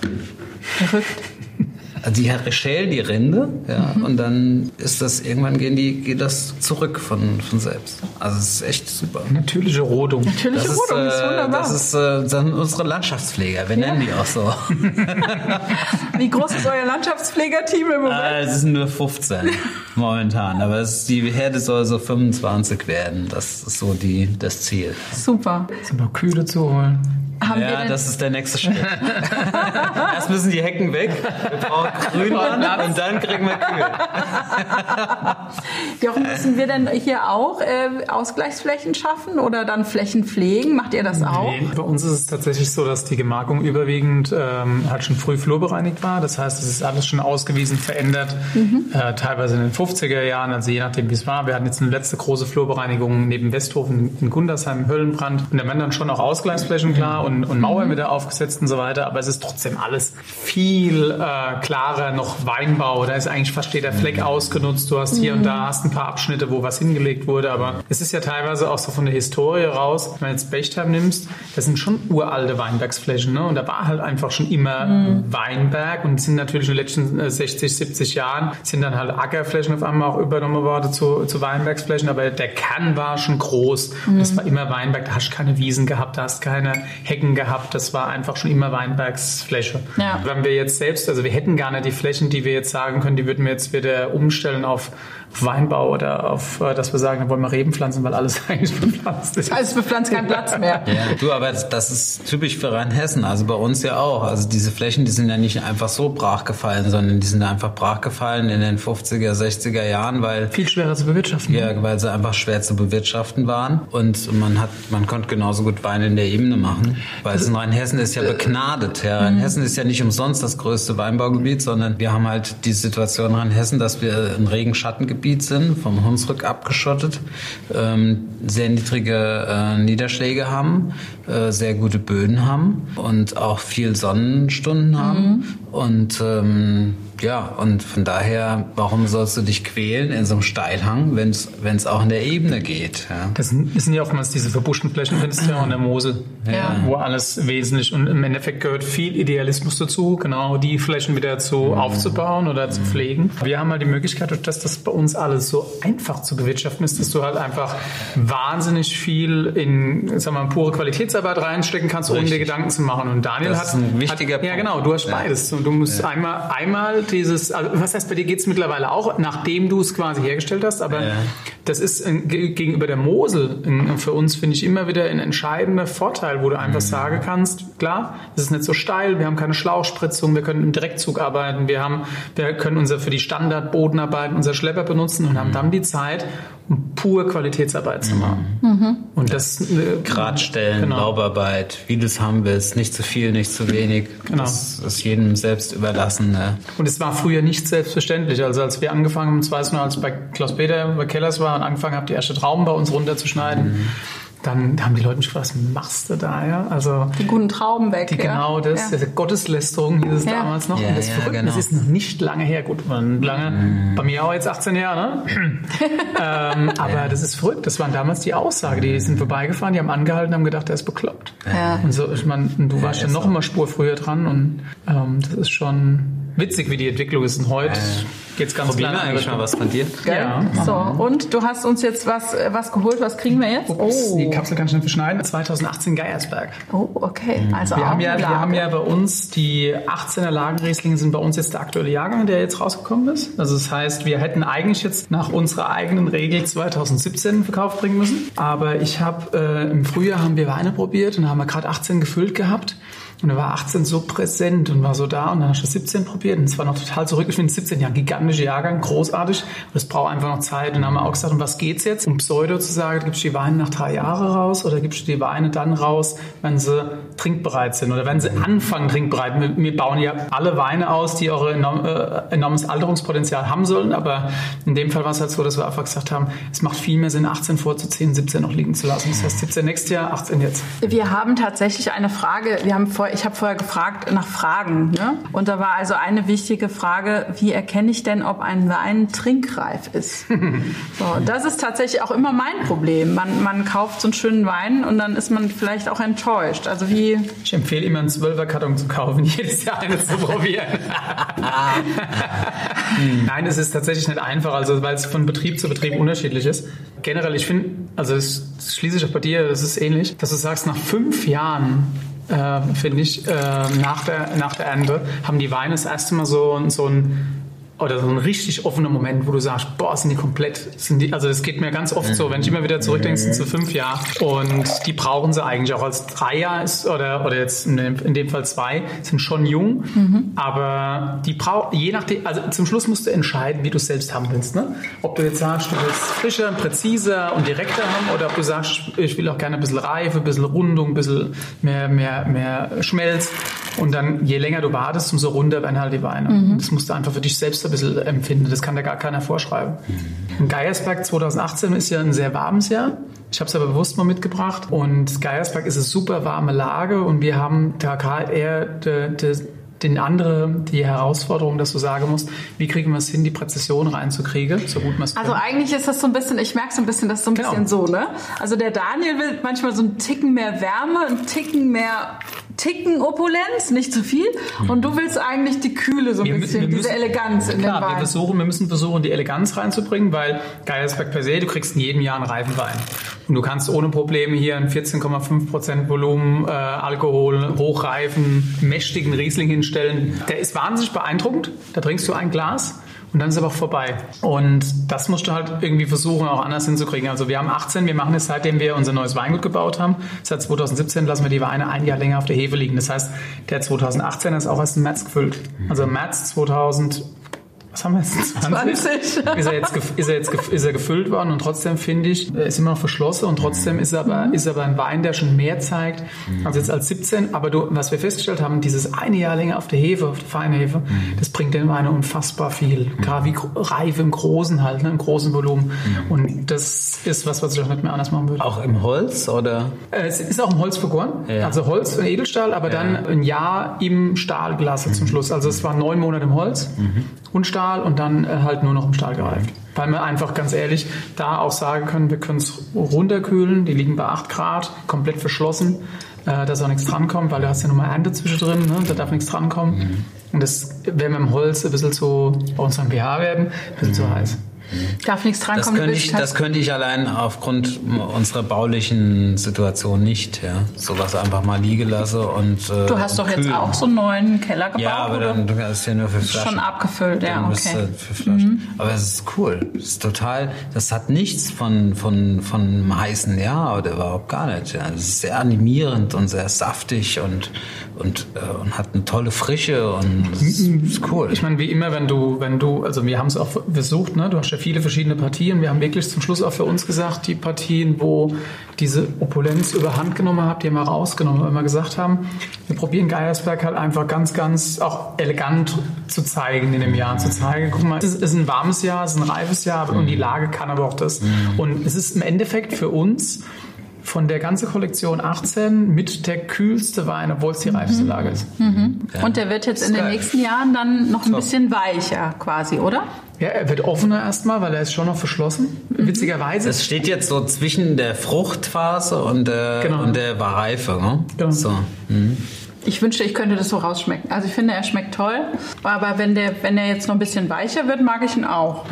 Verrückt. Also die schälen die Rinde, ja, mhm. und dann ist das, irgendwann gehen die, geht das zurück von, von selbst. Also es ist echt super. Natürliche Rodung. Natürliche das Rodung ist, ist wunderbar. Das ist äh, dann unsere Landschaftspfleger, wir ja. nennen die auch so. Wie groß ist euer Landschaftspflegerteam im Moment? Äh, es sind nur 15 momentan, aber es, die Herde soll so 25 werden. Das ist so die, das Ziel. Super. Sind noch Kühle zu holen. Haben ja, das ist der nächste Schritt. Erst müssen die Hecken weg, wir brauchen Grünland und dann kriegen wir Kühe. Jochen, müssen wir denn hier auch äh, Ausgleichsflächen schaffen oder dann Flächen pflegen? Macht ihr das auch? Nee, bei uns ist es tatsächlich so, dass die Gemarkung überwiegend ähm, halt schon früh flurbereinigt war. Das heißt, es ist alles schon ausgewiesen, verändert, mhm. äh, teilweise in den 50er Jahren, also je nachdem, wie es war. Wir hatten jetzt eine letzte große Flurbereinigung neben Westhofen in Gundersheim, Höllenbrand. Und da werden dann schon auch Ausgleichsflächen klar und, und Mauern wieder aufgesetzt und so weiter, aber es ist trotzdem alles viel äh, klarer, noch Weinbau. Da ist eigentlich fast jeder Fleck ausgenutzt. Du hast hier mhm. und da hast ein paar Abschnitte, wo was hingelegt wurde, aber es ist ja teilweise auch so von der Historie raus, wenn du jetzt Bechtheim nimmst, das sind schon uralte Weinbergsflächen, ne? Und da war halt einfach schon immer mhm. Weinberg und sind natürlich in den letzten 60, 70 Jahren sind dann halt Ackerflächen auf einmal auch übernommen worden zu, zu Weinbergsflächen, aber der Kern war schon groß. Mhm. Das war immer Weinberg, da hast du keine Wiesen gehabt, da hast keine Hecken gehabt gehabt. Das war einfach schon immer Weinbergsfläche. Ja. Wenn wir jetzt selbst, also wir hätten gar nicht die Flächen, die wir jetzt sagen können, die würden wir jetzt wieder umstellen auf Weinbau oder auf, äh, dass wir sagen, da wollen wir Reben pflanzen, weil alles eigentlich bepflanzt ist. Alles bepflanzt, kein Platz mehr. Ja, du, aber das ist typisch für Rheinhessen, also bei uns ja auch. Also diese Flächen, die sind ja nicht einfach so brachgefallen, sondern die sind einfach brachgefallen in den 50er, 60er Jahren, weil... Viel schwerer zu bewirtschaften. Ja, weil sie einfach schwer zu bewirtschaften waren und man hat, man konnte genauso gut Wein in der Ebene machen, weil es in Rheinhessen ist ja begnadet. Ja. Rheinhessen ist ja nicht umsonst das größte Weinbaugebiet, sondern wir haben halt die Situation in Rheinhessen, dass wir ein Regenschattengebiet Gebiet sind, vom Hunsrück abgeschottet, ähm, sehr niedrige äh, Niederschläge haben, äh, sehr gute Böden haben und auch viel Sonnenstunden haben. Mhm. Und ähm, ja, und von daher, warum sollst du dich quälen in so einem Steilhang, wenn es auch in der Ebene geht? Ja? Das sind ja oftmals diese verbuschten Flächen, findest du ja auch in der Mosel, ja. wo alles wesentlich und im Endeffekt gehört viel Idealismus dazu, genau die Flächen wieder zu mhm. aufzubauen oder zu mhm. pflegen. Wir haben halt die Möglichkeit, dass das bei uns alles so einfach zu bewirtschaften ist, dass du halt einfach wahnsinnig viel in, sag mal, pure Qualitätsarbeit reinstecken kannst, ohne dir Gedanken zu machen. Und Daniel das hat, ist ein wichtiger hat, ja genau, du hast beides. Und du musst einmal, einmal dieses, also was heißt bei dir geht es mittlerweile auch, nachdem du es quasi hergestellt hast, aber ja. das ist ein, gegenüber der Mosel ein, für uns, finde ich, immer wieder ein entscheidender Vorteil, wo du einfach mhm. sagen kannst, klar, es ist nicht so steil, wir haben keine Schlauchspritzung, wir können im Direktzug arbeiten, wir haben, wir können unser für die Standardbodenarbeiten unser Schlepper benutzen und haben dann die Zeit, um pur Qualitätsarbeit zu machen. Mhm. Und das äh, Gradstellen, genau. Laubarbeit, wie du es haben willst, nicht zu viel, nicht zu wenig. Genau. Das ist jedem selbst überlassen. Ne? Und es war früher nicht selbstverständlich. Also als wir angefangen haben, das weiß noch, als bei Klaus Peter bei Kellers war und angefangen habe, die erste Trauben bei uns runterzuschneiden. Mhm dann haben die Leute mich gefragt, was machst du da? Ja? Also, die guten Trauben weg. Die, genau das, ja. Gotteslästerung hieß es ja. damals noch. Ja, und das, ja, genau. das ist noch nicht lange her. Gut, lange, mhm. bei mir auch jetzt 18 Jahre. Ne? ähm, aber das ist verrückt. Das waren damals die Aussage. Die sind vorbeigefahren, die haben angehalten, haben gedacht, der ist bekloppt. Und so, ich meine, du warst ja noch immer Spur früher dran und ähm, das ist schon witzig, wie die Entwicklung ist. Und heute geht es ganz klar. eigentlich mal was von dir. Ja. So, und du hast uns jetzt was, äh, was geholt. Was kriegen wir jetzt? Ups, oh. Die Kapsel kann ich nicht beschneiden. 2018 Geiersberg. Oh, okay. Also wir, haben ja, wir haben ja bei uns die 18er Lagenrieslinge sind bei uns jetzt der aktuelle Jahrgang, der jetzt rausgekommen ist. Also das heißt, wir hätten eigentlich jetzt nach unserer eigenen Regel 2017 in Verkauf bringen müssen. Aber ich habe äh, im Frühjahr haben wir Weine probiert und haben wir gerade 18 gefüllt gehabt. Und er war 18 so präsent und war so da und dann hast du 17 probiert und es war noch total zurück. Ich finde 17 Jahre gigantischer Jahrgang, großartig. Es braucht einfach noch Zeit. Und dann haben wir auch gesagt, um was geht's jetzt? Um Pseudo zu sagen, gibst du die Weine nach drei Jahren raus oder gibst du die Weine dann raus, wenn sie trinkbereit sind oder wenn sie anfangen trinkbereit. Wir, wir bauen ja alle Weine aus, die eure enorm, äh, enormes Alterungspotenzial haben sollen. Aber in dem Fall war es halt so, dass wir einfach gesagt haben, es macht viel mehr Sinn, 18 vorzuziehen, 17 noch liegen zu lassen. Das heißt 17 nächstes Jahr, 18 jetzt. Wir haben tatsächlich eine Frage. Wir haben vor vor, ich habe vorher gefragt nach Fragen. Ne? Und da war also eine wichtige Frage, wie erkenne ich denn, ob ein Wein trinkreif ist? so, das ist tatsächlich auch immer mein Problem. Man, man kauft so einen schönen Wein und dann ist man vielleicht auch enttäuscht. Also wie ich empfehle immer einen Zwölferkarton zu kaufen, jedes Jahr eines zu probieren. Nein, es ist tatsächlich nicht einfach, also weil es von Betrieb zu Betrieb unterschiedlich ist. Generell, ich finde, also das schließe ich auch bei dir, das ist ähnlich, dass du sagst, nach fünf Jahren äh, finde ich, äh, nach, der, nach der Ernte haben die Weine das erste Mal so, so ein oder so ein richtig offener Moment, wo du sagst, boah, sind die komplett, sind die, also das geht mir ganz oft so, wenn ich immer wieder zurückdenke, sind so fünf Jahre und die brauchen sie eigentlich auch als drei Jahre ist, oder, oder jetzt in dem, in dem Fall zwei, sind schon jung, mhm. aber die brauchen, je nachdem, also zum Schluss musst du entscheiden, wie du es selbst haben willst, ne? Ob du jetzt sagst, du willst frischer, präziser und direkter haben oder ob du sagst, ich will auch gerne ein bisschen Reife, ein bisschen Rundung, ein bisschen mehr, mehr, mehr Schmelz und dann, je länger du wartest, umso runder werden halt die Weine. Mhm. Das musst du einfach für dich selbst ein bisschen empfinden. Das kann da gar keiner vorschreiben. Mhm. Geiersberg 2018 ist ja ein sehr warmes Jahr. Ich habe es aber bewusst mal mitgebracht. Und Geiersberg ist eine super warme Lage und wir haben da gerade eher de, de, den andere die Herausforderung, dass du sagen musst, wie kriegen wir es hin, die Präzision reinzukriegen, so gut man es Also eigentlich ist das so ein bisschen, ich merke so ein bisschen, das ist so ein genau. bisschen so, ne? Also der Daniel will manchmal so einen Ticken mehr Wärme, einen Ticken mehr Ticken Opulenz, nicht zu viel. Und du willst eigentlich die Kühle so ein wir, bisschen, wir müssen, diese Eleganz in klar, den Wein. Wir, versuchen, wir müssen versuchen, die Eleganz reinzubringen, weil Geiersberg per se, du kriegst in jedem Jahr einen reifen Wein. Und du kannst ohne Probleme hier einen 14,5% Volumen, äh, Alkohol, hochreifen, mächtigen Riesling hinstellen. Der ist wahnsinnig beeindruckend. Da trinkst du ein Glas und dann ist es aber auch vorbei. Und das musst du halt irgendwie versuchen, auch anders hinzukriegen. Also wir haben 18, wir machen es seitdem wir unser neues Weingut gebaut haben. Seit 2017 lassen wir die Weine ein Jahr länger auf der Hefe liegen. Das heißt, der 2018 ist auch erst im März gefüllt. Also März 2000 was haben wir jetzt? 20? 20. ist, er jetzt, ist, er jetzt ist er gefüllt worden und trotzdem finde ich, er ist immer noch verschlossen und trotzdem ist er aber, mhm. ist aber ein Wein, der schon mehr zeigt als jetzt als 17. Aber du, was wir festgestellt haben, dieses eine Jahr länger auf der Hefe, auf der feinen Hefe, mhm. das bringt den Wein unfassbar viel. Gerade wie Reife im Großen halt, ne, im großen Volumen. Mhm. Und das ist was, was ich auch nicht mehr anders machen würde. Auch im Holz oder? Äh, es ist auch im Holz vergoren. Ja. Also Holz und Edelstahl, aber ja. dann ein Jahr im Stahlglas zum Schluss. Also es waren neun Monate im Holz mhm. Und Stahl und dann äh, halt nur noch im Stahl gereift. Weil wir einfach ganz ehrlich da auch sagen können, wir können es runterkühlen, die liegen bei 8 Grad, komplett verschlossen, äh, dass auch nichts drankommt, weil du hast ja nochmal Ernte zwischendrin, ne? da darf nichts drankommen. Mhm. Und das wäre mit dem Holz ein bisschen zu, bei unserem pH werden, ein bisschen zu heiß. Darf nichts dran das kommen. Könnte ich, das könnte ich allein aufgrund unserer baulichen Situation nicht. Ja. Sowas einfach mal liegen lassen und. Äh, du hast doch kühlen. jetzt auch so einen neuen Keller gebaut. Ja, aber dann du hast ja nur für Flaschen. Schon abgefüllt, ja, okay. Für Flaschen. Mhm. Aber es ist cool. Es ist total, das hat nichts von, von, von einem heißen Jahr oder überhaupt gar nicht. Ja. Es ist sehr animierend und sehr saftig und, und, äh, und hat eine tolle Frische und es ist, ist cool. Ich meine, wie immer, wenn du, wenn du, also wir haben es auch versucht, ne? du hast ja viele verschiedene Partien. Wir haben wirklich zum Schluss auch für uns gesagt, die Partien, wo diese Opulenz überhand genommen habt, die haben wir rausgenommen, weil wir gesagt haben, wir probieren Geiersberg halt einfach ganz, ganz auch elegant zu zeigen in dem Jahr, zu zeigen, guck mal, es ist ein warmes Jahr, es ist ein reifes Jahr und die Lage kann aber auch das. Mhm. Und es ist im Endeffekt für uns von der ganzen Kollektion 18 mit der kühlste Wein, obwohl es die mhm. reifste Lage ist. Mhm. Ja. Und der wird jetzt in den nächsten Jahren dann noch ein bisschen weicher quasi, oder? Ja, er wird offener erstmal, weil er ist schon noch verschlossen. Mhm. Witzigerweise. Es steht jetzt so zwischen der Fruchtphase und der, genau. und der Reife. Ne? Genau. So. Mhm. Ich wünschte, ich könnte das so rausschmecken. Also ich finde, er schmeckt toll. Aber wenn der, wenn er jetzt noch ein bisschen weicher wird, mag ich ihn auch.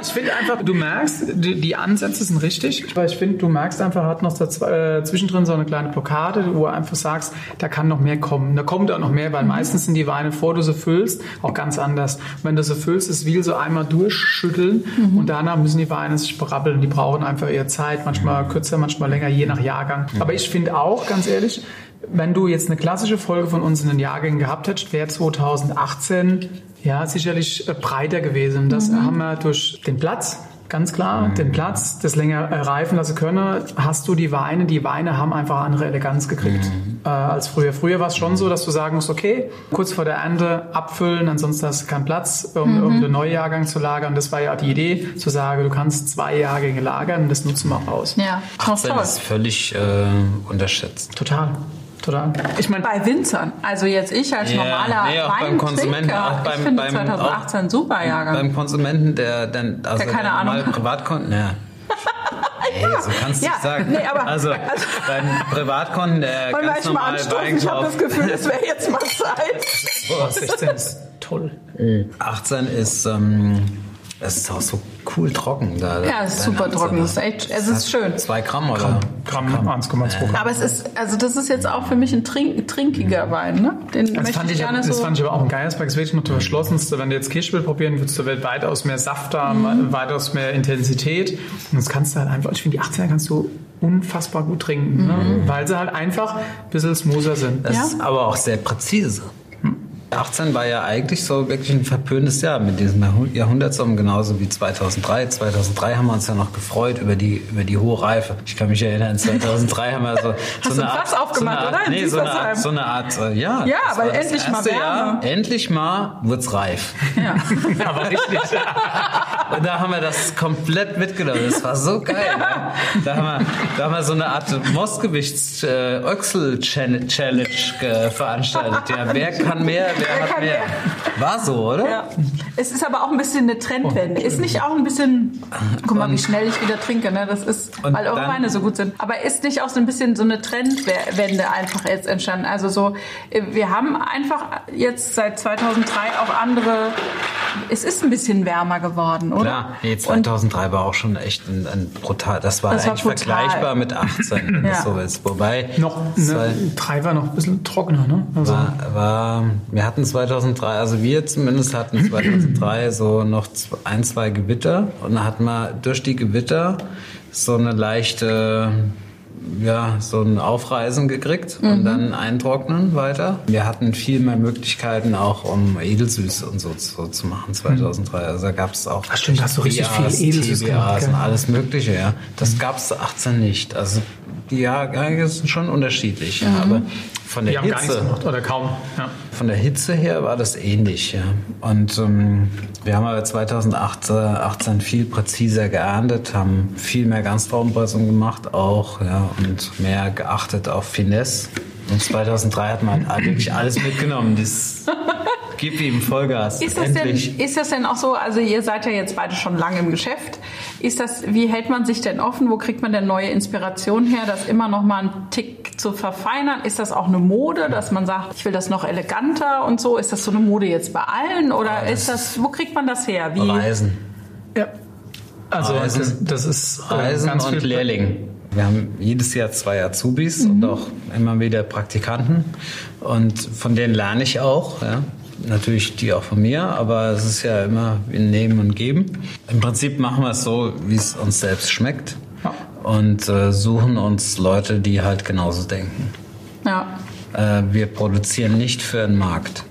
ich finde einfach, du merkst, die, die, Ansätze sind richtig. Weil ich finde, du merkst einfach, er hat noch äh, zwischendrin so eine kleine Blockade, wo du einfach sagst, da kann noch mehr kommen. Da kommt auch noch mehr, weil mhm. meistens sind die Weine, bevor du sie füllst, auch ganz anders. Und wenn du sie füllst, ist wie so einmal durchschütteln mhm. und danach müssen die Weine sich brabbeln. Die brauchen einfach ihre Zeit, manchmal kürzer, manchmal länger, je nach Jahrgang. Mhm. Aber ich finde auch, ganz ehrlich, wenn du jetzt eine klassische Folge von uns in den Jahrgängen gehabt hättest, wäre 2018 ja sicherlich äh, breiter gewesen. Das mhm. haben wir durch den Platz, ganz klar, mhm. den Platz, das länger äh, reifen lassen können, hast du die Weine, die Weine haben einfach andere Eleganz gekriegt mhm. äh, als früher. Früher war es schon so, dass du sagen musst, okay, kurz vor der Ernte abfüllen, ansonsten hast du keinen Platz, um mhm. irgendeinen Neujahrgang zu lagern. Das war ja die Idee, zu sagen, du kannst zwei Jahrgänge lagern und das nutzen wir auch aus. Ja, 18 ist völlig äh, unterschätzt. Total. Total. Ich meine, bei Winzern, also jetzt ich als ja, normaler nee, auch beim Konsumenten, auch beim, ich finde beim, 2018 super Jahrgang. Beim Konsumenten, der dann also der keine der Ahnung Privatkonten, ja. Ey, so kannst du ja, nicht sagen. Nee, aber, also, also beim Privatkonten, der Wollen ganz normal Ich habe das Gefühl, es wäre jetzt mal Zeit. Boah, 16 ist toll. 18 ist ähm, es ist auch so cool trocken da. Ja, es ist super trocken. Es ist, echt, es ist schön. Zwei Gramm oder? Gramm, Gramm 1,2 Gramm. Aber es ist, also das ist jetzt auch für mich ein trink, trinkiger Wein, ne? Den das fand ich, gerne das so. fand ich aber auch in Geiersberg ist wirklich noch der verschlossenste. Wenn du jetzt Kirschbild probieren würdest, du weitaus mehr Saft haben, mhm. weitaus mehr Intensität. Und das kannst du halt einfach, ich finde, die 18er kannst du unfassbar gut trinken, ne? mhm. ne? weil sie halt einfach ein bisschen smoother sind. Das ja? ist aber auch sehr präzise. 18 war ja eigentlich so wirklich ein verpöntes Jahr mit diesem Jahrhundertsummen, genauso wie 2003. 2003 haben wir uns ja noch gefreut über die, über die hohe Reife. Ich kann mich erinnern, 2003 haben wir so, so eine Art, aufgemacht, so eine Art, nee, so eine Art, so eine Art, äh, ja. Ja, weil endlich mal Wärme. Jahr, endlich mal wird's reif. Ja. Aber richtig. Und da haben wir das komplett mitgenommen. Das war so geil. Ne? Da, haben wir, da haben wir so eine Art Mostgewichts-Öxel-Challenge äh, veranstaltet. Ja, wer kann mehr, wer hat mehr. War so, oder? Ja. Es ist aber auch ein bisschen eine Trendwende. Ist nicht auch ein bisschen, guck mal, wie schnell ich wieder trinke, ne? Das ist, weil eure Weine so gut sind. Aber ist nicht auch so ein bisschen so eine Trendwende einfach jetzt entstanden? Also so, wir haben einfach jetzt seit 2003 auch andere, es ist ein bisschen wärmer geworden, oder? Klar, nee, 2003 Und war auch schon echt ein, ein brutal, das war das eigentlich war vergleichbar mit 18, wenn ja. das so ist. Wobei, noch, ne, drei war noch ein bisschen trockener, ne? Also war, war, wir hatten 2003, also wir zumindest hatten 2003 so noch ein, zwei Gewitter und dann hatten wir durch die Gewitter so eine leichte ja, so ein Aufreisen gekriegt mhm. und dann eintrocknen weiter. Wir hatten viel mehr Möglichkeiten auch, um Edelsüße und so, so zu machen 2003. Mhm. Also da gab es auch Ach stimmt, hast du richtig BAs, viel Edelsüße gemacht, und alles mögliche, ja. Das mhm. gab es 18 nicht. Also die Jahrgänge sind schon unterschiedlich, mhm. ja, aber von der die Hitze, haben gar nichts gemacht, oder kaum. Ja. Von der Hitze her war das ähnlich. Ja. Und ähm, wir haben aber 2018 viel präziser geerntet, haben viel mehr Ganztraubenpressung gemacht auch ja, und mehr geachtet auf Finesse. Und 2003 hat man eigentlich alles mitgenommen. Das Gib ihm Vollgas. Ist das, denn, ist das denn auch so, also ihr seid ja jetzt beide schon lange im Geschäft, Ist das, wie hält man sich denn offen? Wo kriegt man denn neue Inspiration her, das immer noch mal einen Tick zu verfeinern? Ist das auch eine Mode, dass man sagt, ich will das noch eleganter und so? Ist das so eine Mode jetzt bei allen oder ja, ist das, wo kriegt man das her? Wie? Reisen. Ja. Also Reisen, das, das ist äh, Reisen ganz und Lehrling. Wir haben jedes Jahr zwei Azubis mhm. und auch immer wieder Praktikanten und von denen lerne ich auch. Ja. Natürlich die auch von mir, aber es ist ja immer in Nehmen und Geben. Im Prinzip machen wir es so, wie es uns selbst schmeckt ja. und äh, suchen uns Leute, die halt genauso denken. Ja. Äh, wir produzieren nicht für den Markt,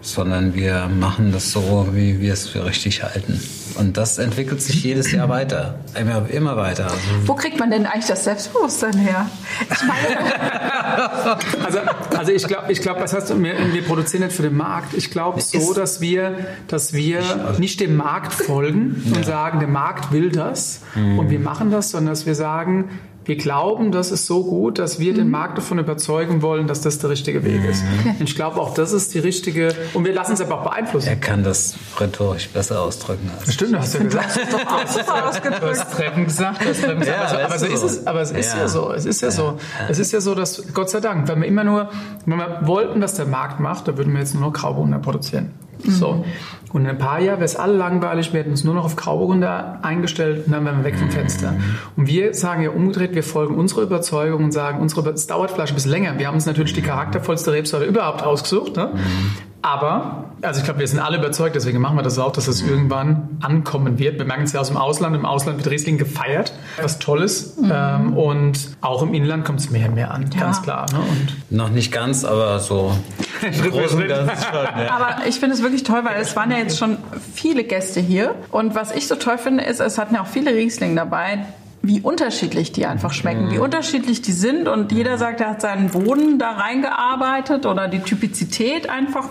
sondern wir machen das so, wie wir es für richtig halten. Und das entwickelt sich jedes Jahr weiter. Immer, immer weiter. Also Wo kriegt man denn eigentlich das Selbstbewusstsein her? Ich meine. also, also ich glaube, ich glaub, was heißt, wir, wir produzieren nicht für den Markt. Ich glaube so, dass wir, dass wir also nicht dem Markt folgen und ja. sagen, der Markt will das mhm. und wir machen das, sondern dass wir sagen, wir glauben, das ist so gut, dass wir mhm. den Markt davon überzeugen wollen, dass das der richtige Weg ist. Mhm. Und ich glaube auch, das ist die richtige, und wir lassen es aber auch beeinflussen. Er kann das rhetorisch besser ausdrücken. Als Stimmt, du hast ja gesagt. Du hast doch auch super ausgedrückt. Du hast Treffen gesagt. Du hast Treffen gesagt. Aber, so ist es, aber es ist ja. ja so. Es ist ja, ja, so. Es ist ja so, dass, Gott sei Dank, wenn wir immer nur, wenn wir wollten, was der Markt macht, dann würden wir jetzt nur noch Graubohnen produzieren. So. Mhm. Und in ein paar Jahren wäre es alle langweilig, wir hätten uns nur noch auf Grauburgunder eingestellt und dann wären wir weg vom Fenster. Und wir sagen ja umgedreht, wir folgen unserer Überzeugung und sagen, unsere, es dauert vielleicht ein bisschen länger. Wir haben uns natürlich die charaktervollste Rebsorte überhaupt ausgesucht. Ne? Aber, also ich glaube, wir sind alle überzeugt, deswegen machen wir das auch, dass es irgendwann ankommen wird. Wir merken es ja aus dem Ausland. Im Ausland wird Riesling gefeiert, was Tolles. Mhm. Ähm, und auch im Inland kommt es mehr und mehr an, ja. ganz klar. Ne? Und Noch nicht ganz, aber so Großen schon, ja. Aber ich finde es wirklich toll, weil es waren ja jetzt schon viele Gäste hier. Und was ich so toll finde, ist, es hatten ja auch viele Riesling dabei, wie unterschiedlich die einfach schmecken, wie mhm. unterschiedlich die sind und jeder sagt, er hat seinen Boden da reingearbeitet oder die Typizität einfach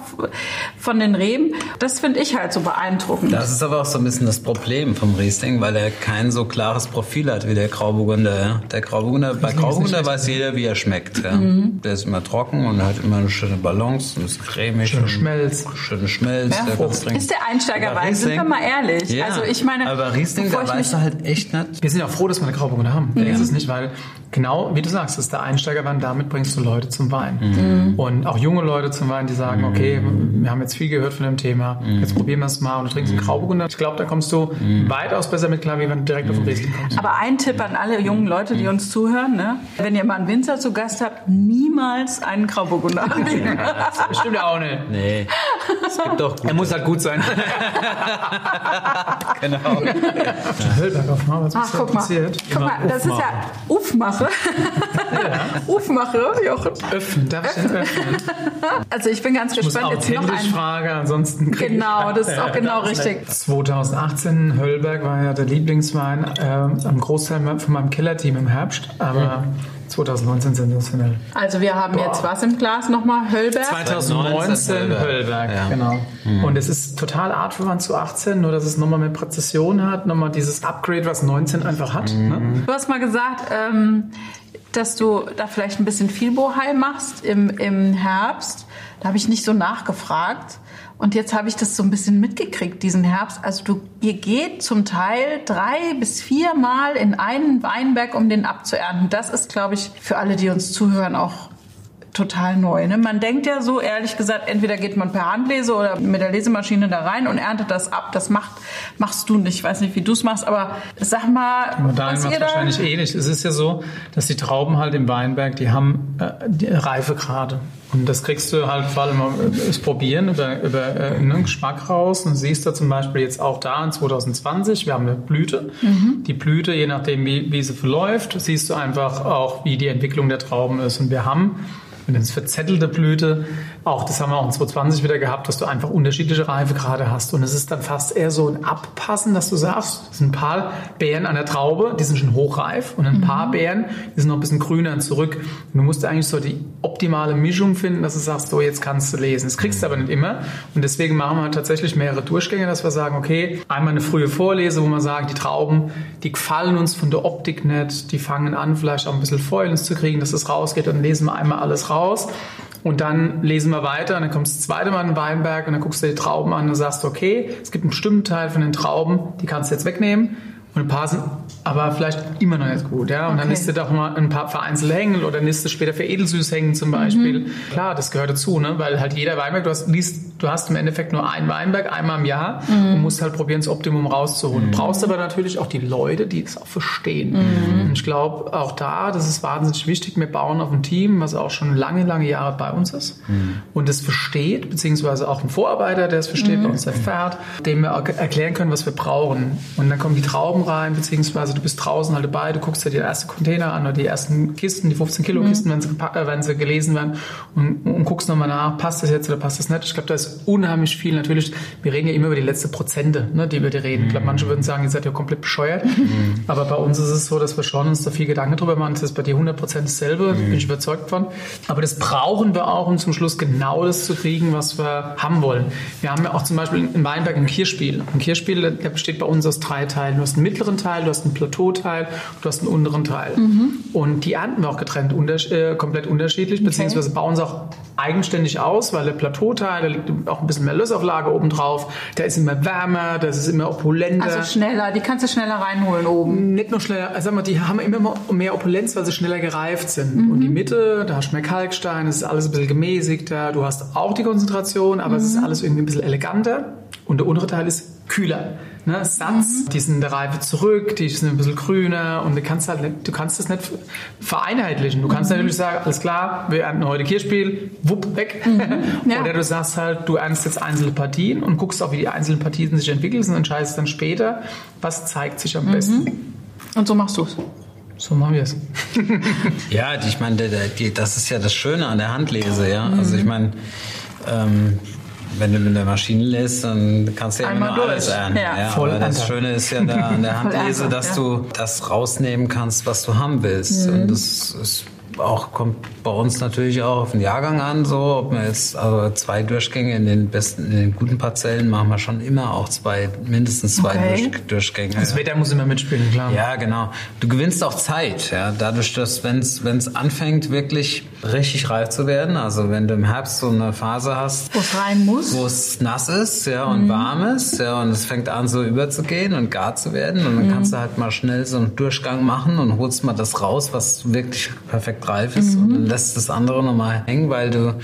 von den Reben. Das finde ich halt so beeindruckend. Das ist aber auch so ein bisschen das Problem vom Riesling, weil er kein so klares Profil hat wie der Grauburgunder. Ja? Der Grauburgunder, bei Grauburgunder weiß jeder, wie er schmeckt. Ja? Mhm. Der ist immer trocken und hat immer eine schöne Balance und ist cremig. Schöne Schmelz. Schöne Schmelz. Ja. Der ist der Einsteigerwein, sind wir mal ehrlich. Ja, also ich meine, aber Riesling, da weißt du halt echt nicht. Wir sind auch froh, dass wir eine Grauburgunder haben. Ja. ist es nicht, weil genau, wie du sagst, das ist der Einsteigerwein, damit bringst du Leute zum Wein. Mhm. Und auch junge Leute zum Wein, die sagen, mhm. okay, wir haben jetzt viel gehört von dem Thema, mhm. jetzt probieren wir es mal und du trinkst einen Grauburgunder. Ich glaube, da kommst du mhm. weitaus besser mit klar, wie wenn du direkt auf den Riesling kommst. Aber ein Tipp an alle jungen Leute, die uns zuhören, ne? wenn ihr mal einen Winzer zu Gast habt, niemals einen Grauburgunder anbieten. das stimmt ja auch nicht. Nee. Es gibt doch Er muss halt gut sein. genau. Höllberg auf mal, was Ach, guck passiert. Guck mal, das ist ja Ufmache. Ja. Ufmache, Jochen. Öffnen, darf ich öffnen? Also ich bin ganz ich gespannt. Muss jetzt noch ein... Frage, ansonsten Genau, das ist auch genau richtig. 2018, Höllberg war ja der Lieblingswein äh, am Großteil von meinem Killerteam im Herbst, aber mhm. 2019 sensationell. Also wir haben Boah. jetzt was im Glas nochmal? Höllberg? 2019 Höllberg, Höllberg ja. genau. Mhm. Und es ist total artverwandt zu 18, nur dass es nochmal mehr Präzision hat, nochmal dieses Upgrade, was 19 einfach hat. Mhm. Ne? Du hast mal gesagt, ähm, dass du da vielleicht ein bisschen viel Bohai machst im, im Herbst. Da habe ich nicht so nachgefragt. Und jetzt habe ich das so ein bisschen mitgekriegt diesen Herbst. Also du, ihr geht zum Teil drei bis vier Mal in einen Weinberg, um den abzuernten. Das ist, glaube ich, für alle, die uns zuhören, auch total neu. Ne? Man denkt ja so, ehrlich gesagt, entweder geht man per Handlese oder mit der Lesemaschine da rein und erntet das ab. Das macht, machst du nicht. Ich weiß nicht, wie du es machst, aber sag mal. Modernen macht wahrscheinlich ähnlich. Eh es ist ja so, dass die Trauben halt im Weinberg, die haben äh, die Reifegrade. Und das kriegst du halt vor allem das Probieren über, über äh, einen Geschmack raus. Und siehst du zum Beispiel jetzt auch da in 2020, wir haben eine Blüte. Mhm. Die Blüte, je nachdem wie, wie sie verläuft, siehst du einfach auch, wie die Entwicklung der Trauben ist. Und wir haben wenn es verzettelte Blüte, auch das haben wir auch in 2020 wieder gehabt, dass du einfach unterschiedliche Reifegrade hast. Und es ist dann fast eher so ein Abpassen, dass du sagst, es sind ein paar Beeren an der Traube, die sind schon hochreif und ein mhm. paar Beeren, die sind noch ein bisschen grüner zurück. Und du musst eigentlich so die optimale Mischung finden, dass du sagst, so jetzt kannst du lesen. Das kriegst du aber nicht immer. Und deswegen machen wir tatsächlich mehrere Durchgänge, dass wir sagen, okay, einmal eine frühe Vorlese, wo man sagt, die Trauben, die gefallen uns von der Optik nicht, die fangen an, vielleicht auch ein bisschen Fäulnis zu kriegen, dass das rausgeht. Dann lesen wir einmal alles raus. Und dann lesen wir weiter und dann kommst du das zweite Mal in den Weinberg und dann guckst du dir die Trauben an und sagst, okay, es gibt einen bestimmten Teil von den Trauben, die kannst du jetzt wegnehmen. und ein paar sind aber vielleicht immer noch nicht gut. Ja? Und okay. dann lässt du doch mal ein paar vereinzelt hängen oder lässt du später für edelsüß hängen zum Beispiel. Mhm. Klar, das gehört dazu, ne? weil halt jeder Weinberg, du hast, liest, du hast im Endeffekt nur einen Weinberg einmal im Jahr mhm. und musst halt probieren, das Optimum rauszuholen. Mhm. Du brauchst aber natürlich auch die Leute, die das auch verstehen. Mhm. Und ich glaube, auch da, das ist wahnsinnig wichtig, wir bauen auf ein Team, was auch schon lange, lange Jahre bei uns ist mhm. und es versteht, beziehungsweise auch ein Vorarbeiter, der es versteht, bei uns erfährt, dem wir erklären können, was wir brauchen. Und dann kommen die Trauben rein, beziehungsweise du bist draußen halt dabei, du guckst dir die ersten Container an oder die ersten Kisten, die 15 Kilo Kisten, mhm. wenn, sie, äh, wenn sie gelesen werden und, und guckst nochmal nach, passt das jetzt oder passt das nicht. Ich glaube, da ist unheimlich viel. Natürlich, wir reden ja immer über die letzte Prozente, ne, die wir dir reden. Ich glaube, manche würden sagen, ihr seid ja komplett bescheuert. Mhm. Aber bei uns ist es so, dass wir schon uns da viel Gedanken drüber machen. Das ist bei dir 100 Prozent dasselbe, mhm. bin ich überzeugt von. Aber das brauchen wir auch, um zum Schluss genau das zu kriegen, was wir haben wollen. Wir haben ja auch zum Beispiel in Weinberg ein Kirchspiel. Ein Kirchspiel, der besteht bei uns aus drei Teilen. Du hast einen mittleren Teil, du hast einen Plateauteil, du hast einen unteren Teil. Mhm. Und die ernten wir auch getrennt, unter, äh, komplett unterschiedlich, okay. beziehungsweise bauen sie auch eigenständig aus, weil der Plateauteil, da liegt auch ein bisschen mehr Lösauflage oben drauf, der ist immer wärmer, das ist immer opulenter. Also schneller, die kannst du schneller reinholen oben. Nicht nur schneller, also sag mal, die haben immer mehr Opulenz, weil sie schneller gereift sind. Mhm. Und die Mitte, da hast du mehr Kalkstein, es ist alles ein bisschen gemäßigter, du hast auch die Konzentration, aber mhm. es ist mhm. alles irgendwie ein bisschen eleganter. Und der untere Teil ist kühler ne, Satz, mhm. die sind in der Reife zurück, die sind ein bisschen grüner und du kannst halt nicht, du kannst das nicht vereinheitlichen. Du kannst mhm. natürlich sagen, alles klar, wir ernten heute Kirschspiel, wupp, weg. Mhm. Ja. Oder du sagst halt, du erntest jetzt einzelne Partien und guckst auch, wie die einzelnen Partien sich entwickeln und entscheidest dann später, was zeigt sich am mhm. besten. Und so machst du es. So machen wir es. ja, ich meine, das ist ja das Schöne an der Handlese, ja. Also ich meine, ähm, wenn du mit der Maschine lässt, dann kannst du ja immer nur alles ernten. Ja. Ja, aber das Schöne ist ja da an der Handlese, dass du das rausnehmen kannst, was du haben willst. Mhm. Und das ist auch kommt bei uns natürlich auch auf den Jahrgang an, so ob wir jetzt also zwei Durchgänge in den besten, in den guten Parzellen machen wir schon immer auch zwei, mindestens zwei okay. Durch, Durchgänge. Das Wetter muss immer mitspielen, klar. Ja, genau. Du gewinnst auch Zeit, ja, dadurch, dass wenn es anfängt wirklich richtig reif zu werden, also wenn du im Herbst so eine Phase hast, wo es rein muss, wo es nass ist, ja und mhm. warm ist, ja und es fängt an so überzugehen und gar zu werden und dann mhm. kannst du halt mal schnell so einen Durchgang machen und holst mal das raus, was wirklich perfekt reif ist mhm. und dann lässt das andere nochmal hängen, weil du,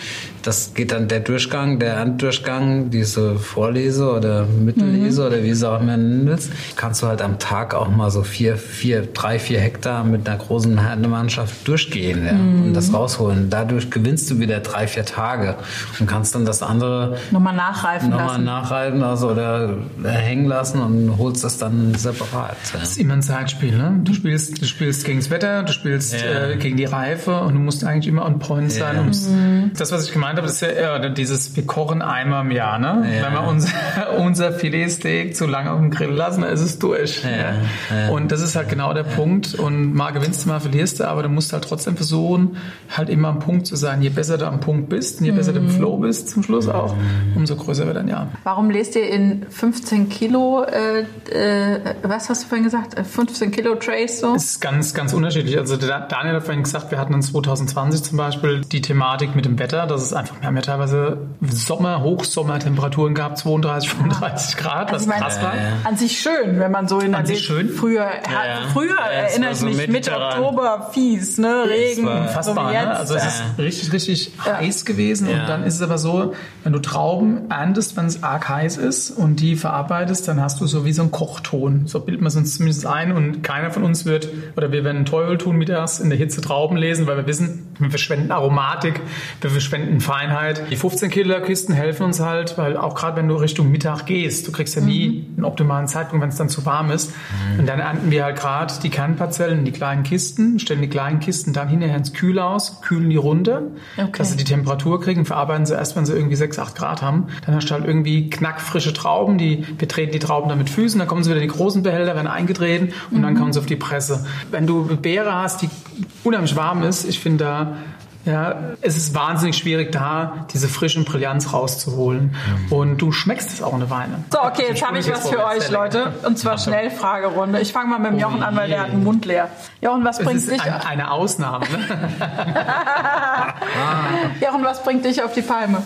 das geht dann der Durchgang, der Enddurchgang, diese Vorlese oder Mittellese mhm. oder wie es auch immer nennen willst, kannst du halt am Tag auch mal so vier, vier, drei, vier Hektar mit einer großen Mannschaft durchgehen ja, mhm. und das rausholen. Dadurch gewinnst du wieder drei, vier Tage und kannst dann das andere nochmal nachreifen nochmal lassen. nachreifen also oder hängen lassen und holst das dann separat. Ja. Das ist immer ein Zeitspiel, ne? Du spielst, du spielst gegen das Wetter, du spielst ja. äh, gegen die Reife und du musst eigentlich immer on point sein. Mhm. Das, was ich gemeint habe, ist ja äh, dieses, wir kochen einmal im Jahr. Ne? Ja. Wenn wir unser, unser Filetsteak zu lange auf dem Grill lassen, dann ist es durch. Ja. Und das ist halt genau der Punkt. Und mal gewinnst du, mal verlierst du, aber du musst halt trotzdem versuchen, halt immer am Punkt zu sein. Je besser du am Punkt bist und je besser du im mhm. Flow bist zum Schluss auch, umso größer wird dein Jahr. Warum lest ihr in 15 Kilo, äh, äh, was hast du vorhin gesagt, 15 Kilo Trays so? Das ist ganz, ganz unterschiedlich. Also Daniel hat vorhin gesagt, wir hatten uns 2020 zum Beispiel die Thematik mit dem Wetter, dass es einfach, wir haben ja teilweise Sommer, Hochsommertemperaturen gehabt, 32, 35 Grad, also was meine, krass war. An sich schön, wenn man so in der schön. Früher, ja, früher erinnere ich so mich Mitte Oktober fies, ne, Regen. Unfassbar, so ne? Also es ist richtig, richtig heiß gewesen und dann ist es aber so, wenn du Trauben erntest, wenn es arg heiß ist und die verarbeitest, dann hast du so wie so einen Kochton. So bilden wir es uns zumindest ein und keiner von uns wird, oder wir werden Teufel tun mittags in der Hitze Trauben lesen, weil wir wissen, wir verschwenden Aromatik, wir verschwenden Feinheit. Die 15 Kilo Kisten helfen uns halt, weil auch gerade wenn du Richtung Mittag gehst, du kriegst ja nie mhm. einen optimalen Zeitpunkt, wenn es dann zu warm ist. Mhm. Und dann ernten wir halt gerade die Kernparzellen in die kleinen Kisten, stellen die kleinen Kisten dann hinterher ins Kühlhaus, kühlen die runter, okay. dass sie die Temperatur kriegen, verarbeiten sie erst, wenn sie irgendwie 6, 8 Grad haben. Dann hast du halt irgendwie knackfrische Trauben, die, wir treten die Trauben dann mit Füßen, dann kommen sie wieder in die großen Behälter, werden eingedreht und mhm. dann kommen sie auf die Presse. Wenn du Beere hast, die unheimlich warm ist, ich finde da ja, es ist wahnsinnig schwierig, da diese frischen Brillanz rauszuholen. Und du schmeckst es auch eine Weine. So, okay, jetzt habe ich was für euch, Leute. Und zwar Schnellfragerunde. Ich fange mal mit dem Jochen an, weil der hat den Mund leer. Jochen, was bringt dich... Ein, eine Ausnahme. Ne? Jochen, was bringt dich auf die Palme?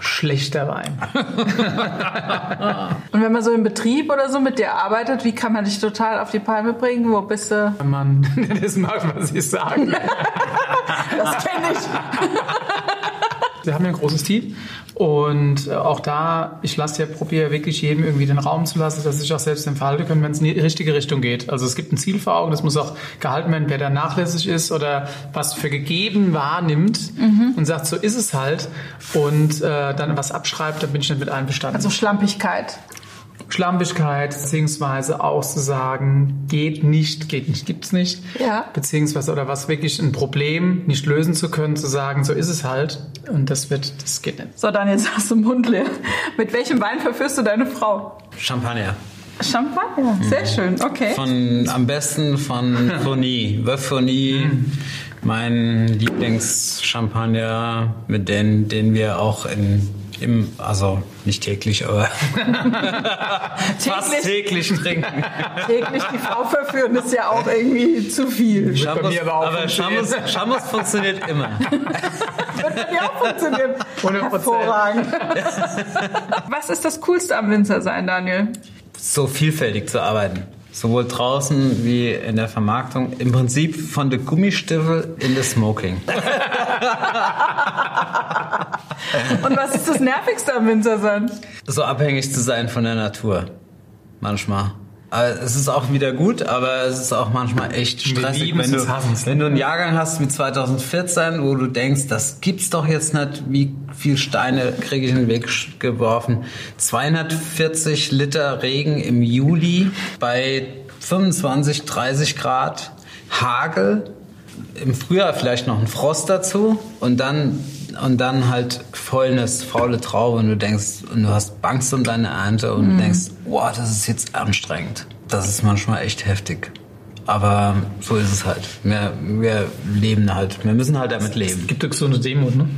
Schlechter Wein. Und wenn man so im Betrieb oder so mit dir arbeitet, wie kann man dich total auf die Palme bringen? Wo bist du? Wenn man, das mag man sich sagen. das kenne ich. Wir haben ja ein großes Team und äh, auch da, ich lasse ja, probiere wirklich jedem irgendwie den Raum zu lassen, dass sich auch selbst entfalten können, wenn es in die richtige Richtung geht. Also es gibt ein Ziel vor Augen, das muss auch gehalten werden, wer da nachlässig ist oder was für gegeben wahrnimmt mhm. und sagt, so ist es halt und äh, dann was abschreibt, dann bin ich nicht mit einverstanden. Also Schlampigkeit. Schlampigkeit, beziehungsweise auch zu sagen, geht nicht, geht nicht, gibt's nicht. Ja. Beziehungsweise, oder was wirklich ein Problem nicht lösen zu können, zu sagen, so ist es halt. Und das wird, das geht nicht. So, dann jetzt hast du Mund leer. Mit welchem Wein verführst du deine Frau? Champagner. Champagner, sehr mhm. schön, okay. Von, am besten von Fourny. Veuve Fourny, mhm. mein Lieblingschampagner, mit denen, den wir auch in im, also nicht täglich, aber fast täglich trinken. täglich die Frau verführen ist ja auch irgendwie zu viel. Schamos, aber, aber Schamos, Schamos funktioniert immer. Wird bei dir auch funktionieren. 100%. Hervorragend. Was ist das Coolste am Winzer sein, Daniel? So vielfältig zu arbeiten. Sowohl draußen wie in der Vermarktung. Im Prinzip von der Gummistiefel in das Smoking. Und was ist das Nervigste am Winzersand? So abhängig zu sein von der Natur. Manchmal. Aber es ist auch wieder gut, aber es ist auch manchmal echt stressig, wenn du, wenn du einen Jahrgang hast wie 2014, wo du denkst, das gibt's doch jetzt nicht, wie viel Steine kriege ich in den Weg geworfen. 240 Liter Regen im Juli bei 25, 30 Grad, Hagel, im Frühjahr vielleicht noch ein Frost dazu und dann und dann halt Fäulnis, faule Traube und du denkst, und du hast Angst um deine Ernte und mhm. denkst, boah, das ist jetzt anstrengend. Das ist manchmal echt heftig. Aber so ist es halt. Wir, wir leben halt. Wir müssen halt damit leben. Es gibt doch so eine Demut, ne?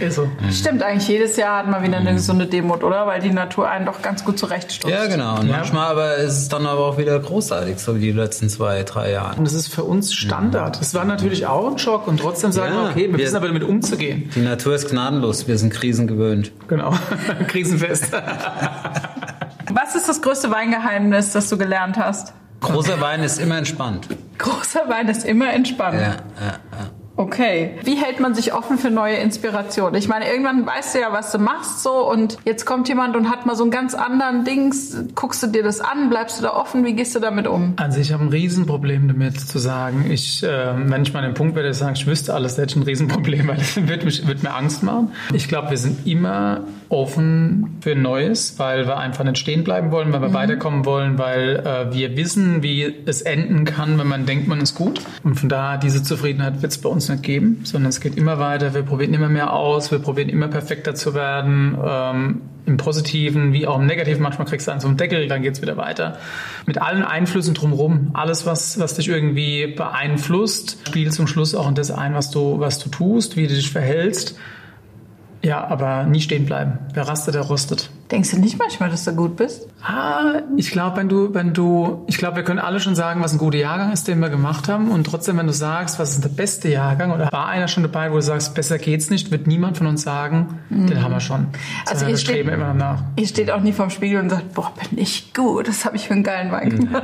Ja. so. Mhm. Stimmt, eigentlich jedes Jahr hat man wieder eine gesunde Demut, oder? Weil die Natur einen doch ganz gut zurechtstutzt. Ja, genau. Und ja. manchmal aber ist es dann aber auch wieder großartig, so wie die letzten zwei, drei Jahre. Und das ist für uns Standard. Es war natürlich auch ein Schock und trotzdem sagen ja, wir, okay, wir, wir wissen aber damit umzugehen. Die Natur ist gnadenlos. Wir sind krisengewöhnt. Genau. Krisenfest. Was ist das größte Weingeheimnis, das du gelernt hast? Großer Wein ist immer entspannt. Großer Wein ist immer entspannt. Ja, ja, ja. Okay. Wie hält man sich offen für neue Inspirationen? Ich meine, irgendwann weißt du ja, was du machst so und jetzt kommt jemand und hat mal so einen ganz anderen Dings. Guckst du dir das an? Bleibst du da offen? Wie gehst du damit um? Also ich habe ein Riesenproblem damit zu sagen, ich, äh, wenn ich mal den Punkt werde, sagen, ich wüsste alles, hätte ich ein Riesenproblem, weil das wird, mich, wird mir Angst machen. Ich glaube, wir sind immer offen für Neues, weil wir einfach nicht stehen bleiben wollen, weil wir mhm. weiterkommen wollen, weil äh, wir wissen, wie es enden kann, wenn man denkt, man ist gut. Und von daher, diese Zufriedenheit wird es bei uns nicht geben, sondern es geht immer weiter. Wir probieren immer mehr aus, wir probieren immer perfekter zu werden. Ähm, Im Positiven wie auch im Negativen. Manchmal kriegst du einen so einen Deckel, dann geht's wieder weiter. Mit allen Einflüssen drumherum. Alles, was, was dich irgendwie beeinflusst, spielt zum Schluss auch in das ein, was du, was du tust, wie du dich verhältst. Ja, aber nie stehen bleiben. Wer rastet, der rostet. Denkst du nicht manchmal, dass du gut bist? Ah, ich glaube, wenn du, wenn du, ich glaube, wir können alle schon sagen, was ein guter Jahrgang ist, den wir gemacht haben. Und trotzdem, wenn du sagst, was ist der beste Jahrgang oder war einer schon dabei, wo du sagst, besser geht's nicht, wird niemand von uns sagen, mhm. den haben wir schon. Also ihr steht, immer nach. ihr steht auch nie vorm Spiegel und sagt, boah, bin ich gut, das habe ich für einen geilen Wein gemacht.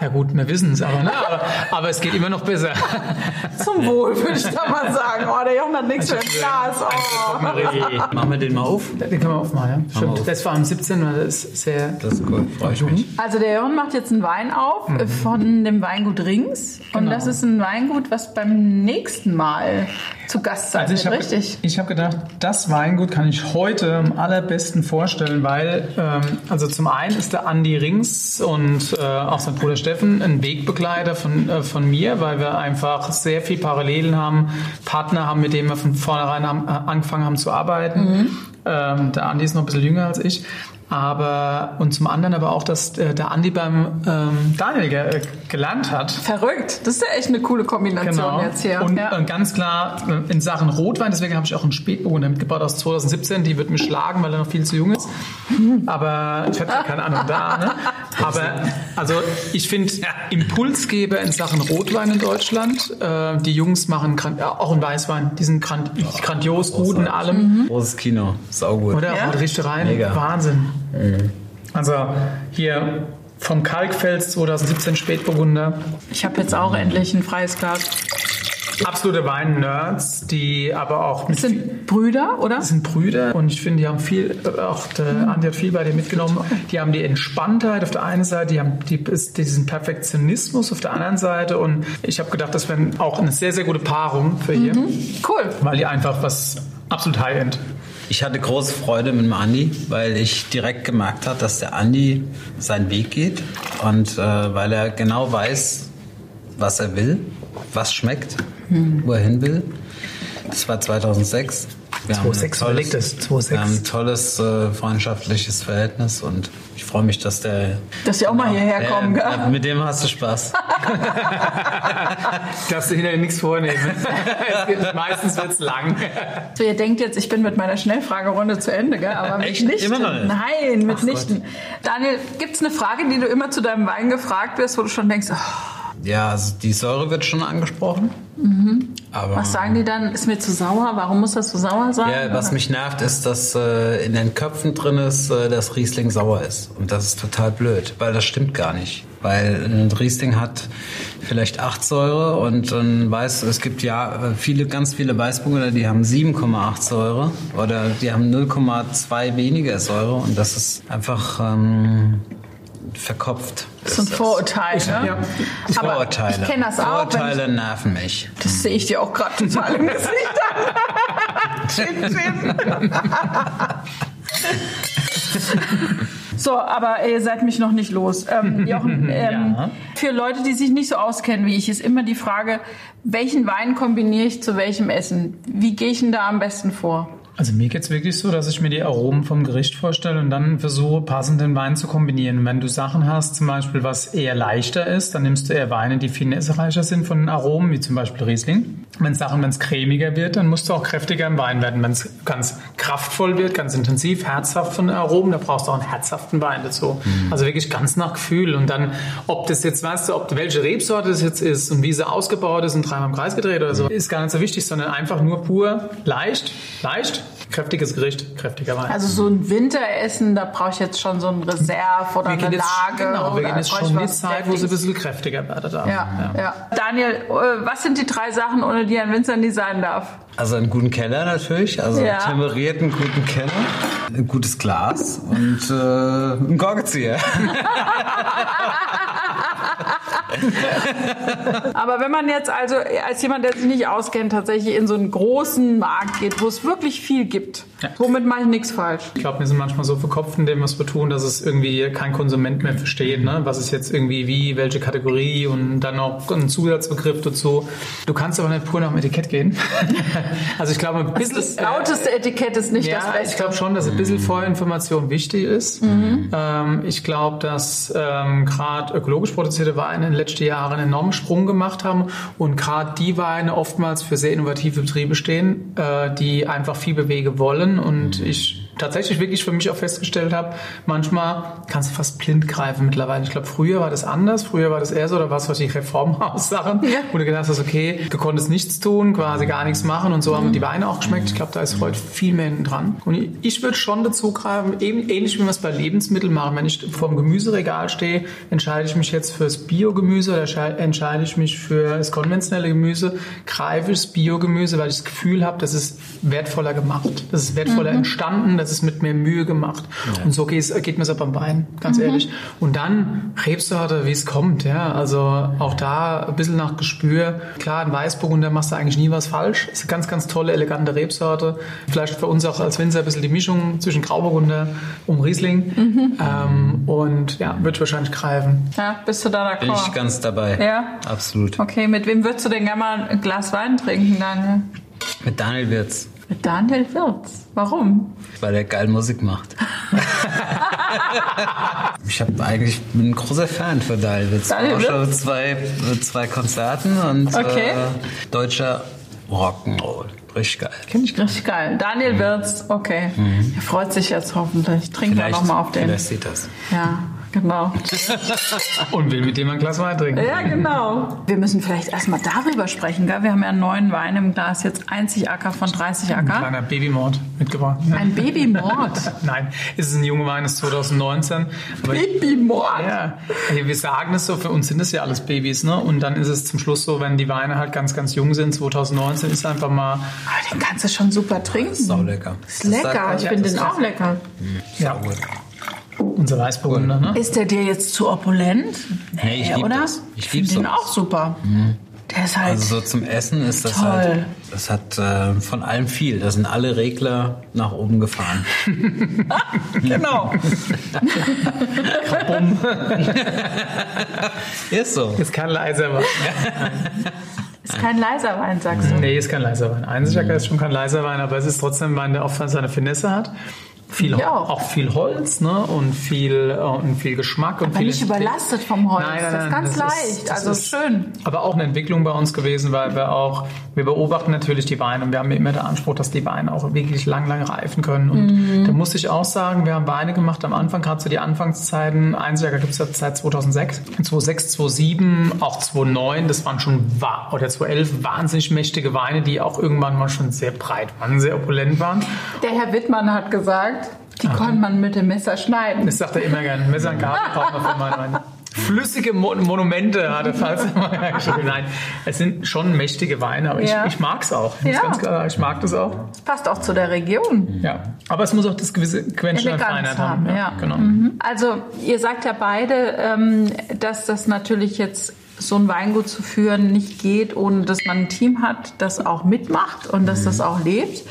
Ja gut, wir wissen es, aber, ne, aber, aber, es geht immer noch besser. Zum Wohl, würde ich da mal sagen. Oh, der Jochen hat nichts für ein Glas. Oh. Machen wir den mal auf? Den können wir aufmachen, ja. Stimmt. Das war am 17. Das ist sehr. Das ist cool. Freue ich mich. Also der Jochen macht jetzt einen Wein auf mhm. von dem Weingut Rings. Und genau. das ist ein Weingut, was beim nächsten Mal zu Gast sein also ich hab, richtig? Ich habe gedacht, das Weingut kann ich heute am allerbesten vorstellen, weil ähm, also zum einen ist der Andi Rings und äh, auch sein Bruder Steffen ein Wegbegleiter von, äh, von mir, weil wir einfach sehr viel Parallelen haben, Partner haben, mit denen wir von vornherein haben, äh, angefangen haben zu arbeiten. Mhm. Ähm, der Andi ist noch ein bisschen jünger als ich. Aber und zum anderen aber auch, dass äh, der Andi beim ähm, Daniel ge äh, gelernt hat. Verrückt, das ist ja echt eine coole Kombination genau. jetzt hier. Und, ja. und ganz klar äh, in Sachen Rotwein, deswegen habe ich auch einen Spätburgunder mitgebracht aus 2017, die wird mich schlagen, weil er noch viel zu jung ist. Aber ich hatte keine Ahnung da. Ne? Aber also ich finde Impulsgeber in Sachen Rotwein in Deutschland. Äh, die Jungs machen auch in Weißwein. Die sind grand, grandios gut in allem. Mhm. Großes Kino, saugut. Oder? Ja? Richtig rein. Mega. Wahnsinn. Mhm. Also hier vom Kalkfels 2017 Spätburgunder. Ich habe jetzt auch endlich ein freies Glas absolute Wein-Nerds, die aber auch. Das sind Brüder, oder? Das sind Brüder und ich finde, die haben viel, auch der mhm. Andi hat viel bei dir mitgenommen. Die haben die Entspanntheit auf der einen Seite, die haben die, diesen Perfektionismus auf der anderen Seite und ich habe gedacht, das wäre auch eine sehr, sehr gute Paarung für hier. Mhm. Cool. Weil die einfach was absolut High-End. Ich hatte große Freude mit dem Andi, weil ich direkt gemerkt habe, dass der Andi seinen Weg geht und äh, weil er genau weiß, was er will, was schmeckt hm. wo er hin will. Das war 2006. Wir 2006 haben tolles, das. 2006. Wir haben ein tolles äh, freundschaftliches Verhältnis und freue mich, dass der. Dass die auch mal hierher kommen, äh, gell? Mit dem hast du Spaß. Darfst du hinterher nichts vornehmen. meistens wird es lang. So, ihr denkt jetzt, ich bin mit meiner Schnellfragerunde zu Ende, gell? Aber Echt? mitnichten. Immer noch? Nein, mitnichten. Daniel, gibt es eine Frage, die du immer zu deinem Wein gefragt wirst, wo du schon denkst, oh, ja, also die Säure wird schon angesprochen. Mhm. Aber was sagen die dann? Ist mir zu sauer? Warum muss das so sauer sein? Ja, was mich nervt, ist, dass äh, in den Köpfen drin ist, äh, dass Riesling sauer ist. Und das ist total blöd, weil das stimmt gar nicht. Weil ein Riesling hat vielleicht 8 Säure und ein Weiß, es gibt ja viele, ganz viele Weißburgunder, die haben 7,8 Säure oder die haben 0,2 weniger Säure und das ist einfach ähm, verkopft. Das sind Vorurteile. Ne? Ja. Aber Vorurteile. Ich kenne das auch. Vorurteile nerven mich. Das sehe ich dir auch gerade total im Gesicht an. So, aber ihr seid mich noch nicht los. Ähm, Jochen, ähm, ja. Für Leute, die sich nicht so auskennen wie ich, ist immer die Frage, welchen Wein kombiniere ich zu welchem Essen? Wie gehe ich denn da am besten vor? Also mir geht es wirklich so, dass ich mir die Aromen vom Gericht vorstelle und dann versuche, passenden Wein zu kombinieren. wenn du Sachen hast, zum Beispiel, was eher leichter ist, dann nimmst du eher Weine, die finessereicher sind von den Aromen, wie zum Beispiel Riesling. Wenn Sachen, wenn es cremiger wird, dann musst du auch kräftiger im Wein werden. Wenn es ganz kraftvoll wird, ganz intensiv, herzhaft von Aromen, da brauchst du auch einen herzhaften Wein dazu. Mhm. Also wirklich ganz nach Gefühl. Und dann, ob das jetzt, weißt du, ob welche Rebsorte das jetzt ist und wie sie ausgebaut ist und dreimal im Kreis gedreht oder so, ist gar nicht so wichtig, sondern einfach nur pur leicht, leicht kräftiges Gericht, kräftiger Wein. Also so ein Winteressen, da brauche ich jetzt schon so ein Reserve oder eine jetzt, Lage. Genau, wir gehen jetzt schon in die Zeit, wo es ein bisschen kräftiger wird. Ja, ja. ja. Daniel, äh, was sind die drei Sachen, ohne die ein Winzer nie sein darf? Also einen guten Keller natürlich, also ja. temperierten guten Keller, ein gutes Glas und äh, ein Korkenzieher. Aber wenn man jetzt also als jemand, der sich nicht auskennt, tatsächlich in so einen großen Markt geht, wo es wirklich viel gibt, ja. womit mache ich nichts falsch? Ich glaube, wir sind manchmal so verkopft in dem, was wir tun, dass es irgendwie kein Konsument mehr versteht. Ne? Was ist jetzt irgendwie wie, welche Kategorie und dann noch ein Zusatzbegriff dazu. Du kannst aber nicht pur nach dem Etikett gehen. also ich glaube, ein bisschen... Das lauteste Etikett ist nicht ja, das Beste. ich glaube schon, dass ein bisschen Vorinformation wichtig ist. Mhm. Ähm, ich glaube, dass ähm, gerade ökologisch produzierte Weine in den letzten Jahren einen enormen Sprung gemacht haben und gerade die Weine oftmals für sehr innovative Betriebe stehen, äh, die einfach viel bewegen wollen und ich tatsächlich wirklich für mich auch festgestellt habe, manchmal kannst du fast blind greifen mittlerweile. Ich glaube, früher war das anders. Früher war das eher so, da war es die Reformhaus-Sachen, ja. wo du gedacht hast, okay, du konntest nichts tun, quasi gar nichts machen und so haben die Weine auch geschmeckt. Ich glaube, da ist heute viel mehr dran. Und ich würde schon dazu greifen, eben ähnlich wie wir es bei Lebensmitteln machen. Wenn ich vor dem Gemüseregal stehe, entscheide ich mich jetzt fürs Biogemüse oder entscheide ich mich für das konventionelle Gemüse, greife ich das Biogemüse, weil ich das Gefühl habe, das ist wertvoller gemacht, das ist wertvoller mhm. entstanden, das ist mit mehr Mühe gemacht. Ja. Und so geht, geht mir es auch beim Wein, ganz mhm. ehrlich. Und dann Rebsorte, wie es kommt, ja. Also auch da ein bisschen nach Gespür. Klar, in Weißburgunder machst du eigentlich nie was falsch. Ist eine ganz, ganz tolle, elegante Rebsorte. Vielleicht für uns auch als Winzer ein bisschen die Mischung zwischen Grauburgunder und Riesling. Mhm. Ähm, und ja, würde ich wahrscheinlich greifen. Ja, bist du da d'accord? Bin ich ganz dabei. Ja? Absolut. Okay, mit wem würdest du denn gerne mal ein Glas Wein trinken, Daniel? Mit Daniel Wirz. Mit Daniel Wirz. Warum? Weil er geil Musik macht. ich habe eigentlich bin ein großer Fan für Daniel Wirz. Daniel Wirz? Schon zwei, zwei Konzerten und okay. äh, deutscher Rock'n'Roll. Richtig geil. Finde ich richtig geil. Daniel mhm. Wirz, okay. Mhm. Er freut sich jetzt hoffentlich. Trinken wir nochmal auf den. Vielleicht sieht das. Ja. Genau. Und will mit dem ein Glas Wein trinken. Ja, genau. Wir müssen vielleicht erstmal darüber sprechen. Gell? Wir haben ja einen neuen Wein im Glas, jetzt einzig Acker von 30 Acker. Ein kleiner Babymord mitgebracht. Ein Babymord? Nein, es ist ein junger Wein, es ist 2019. Babymord? Ja, wir sagen es so, für uns sind es ja alles Babys. Ne? Und dann ist es zum Schluss so, wenn die Weine halt ganz, ganz jung sind, 2019 ist einfach mal... Aber den kannst du schon super trinken. Ist auch lecker. Ist lecker, ich finde den auch lecker. Ja. Unser Weißburgunder, ne? Ist der dir jetzt zu opulent? Nee, ich liebe oder? das. Ich Ich finde den auch super. Der ist halt. Also so zum Essen ist das Toll. halt, das hat äh, von allem viel. Da sind alle Regler nach oben gefahren. genau. Ist so. Ist kein leiser Wein. Ist kein leiser Wein, sagst du. Nee, ist kein leiser Wein. Einsichacker ist schon kein leiser Wein, aber es ist trotzdem ein Wein, der auch seine Finesse hat. Viel, Ja, auch. auch. viel Holz ne? und, viel, äh, und viel Geschmack. Und Aber viel nicht überlastet vom Holz. Nein, nein, das ist nein, ganz das leicht. ist- also ist- schön. Aber auch eine Entwicklung bei uns gewesen, weil wir auch, wir beobachten natürlich die Weine und wir haben immer den Anspruch, dass die Weine auch wirklich lang, lang reifen können. Und Mhm. da muss ich auch sagen, wir haben Weine gemacht am Anfang, gerade zu die Anfangszeiten. Einziger gibt es ja seit 2006. 2006, 2007, auch 2009, das waren schon, oder 2011 wahnsinnig mächtige Weine, die auch irgendwann mal schon sehr breit waren, sehr opulent waren. Der Herr Wittmann hat gesagt, die konnte man mit dem Messer schneiden. Das sagt er immer gerne. Messer und Gabel braucht man für Weine. Flüssige Mo Monumente hat er falls immer geschrieben. Nein, es sind schon mächtige Weine, aber Ja. ich, ich mag es auch. Ich, Ja. ganz klar ich mag das auch. Passt auch zu der Region. Ja. Aber es muss auch das gewisse Quäntchen an Feinheit haben, haben. ja. Genau. Also ihr sagt ja beide, ähm, dass das natürlich jetzt so ein Weingut zu führen nicht geht, ohne dass man ein Team hat, das auch mitmacht und dass das auch lebt.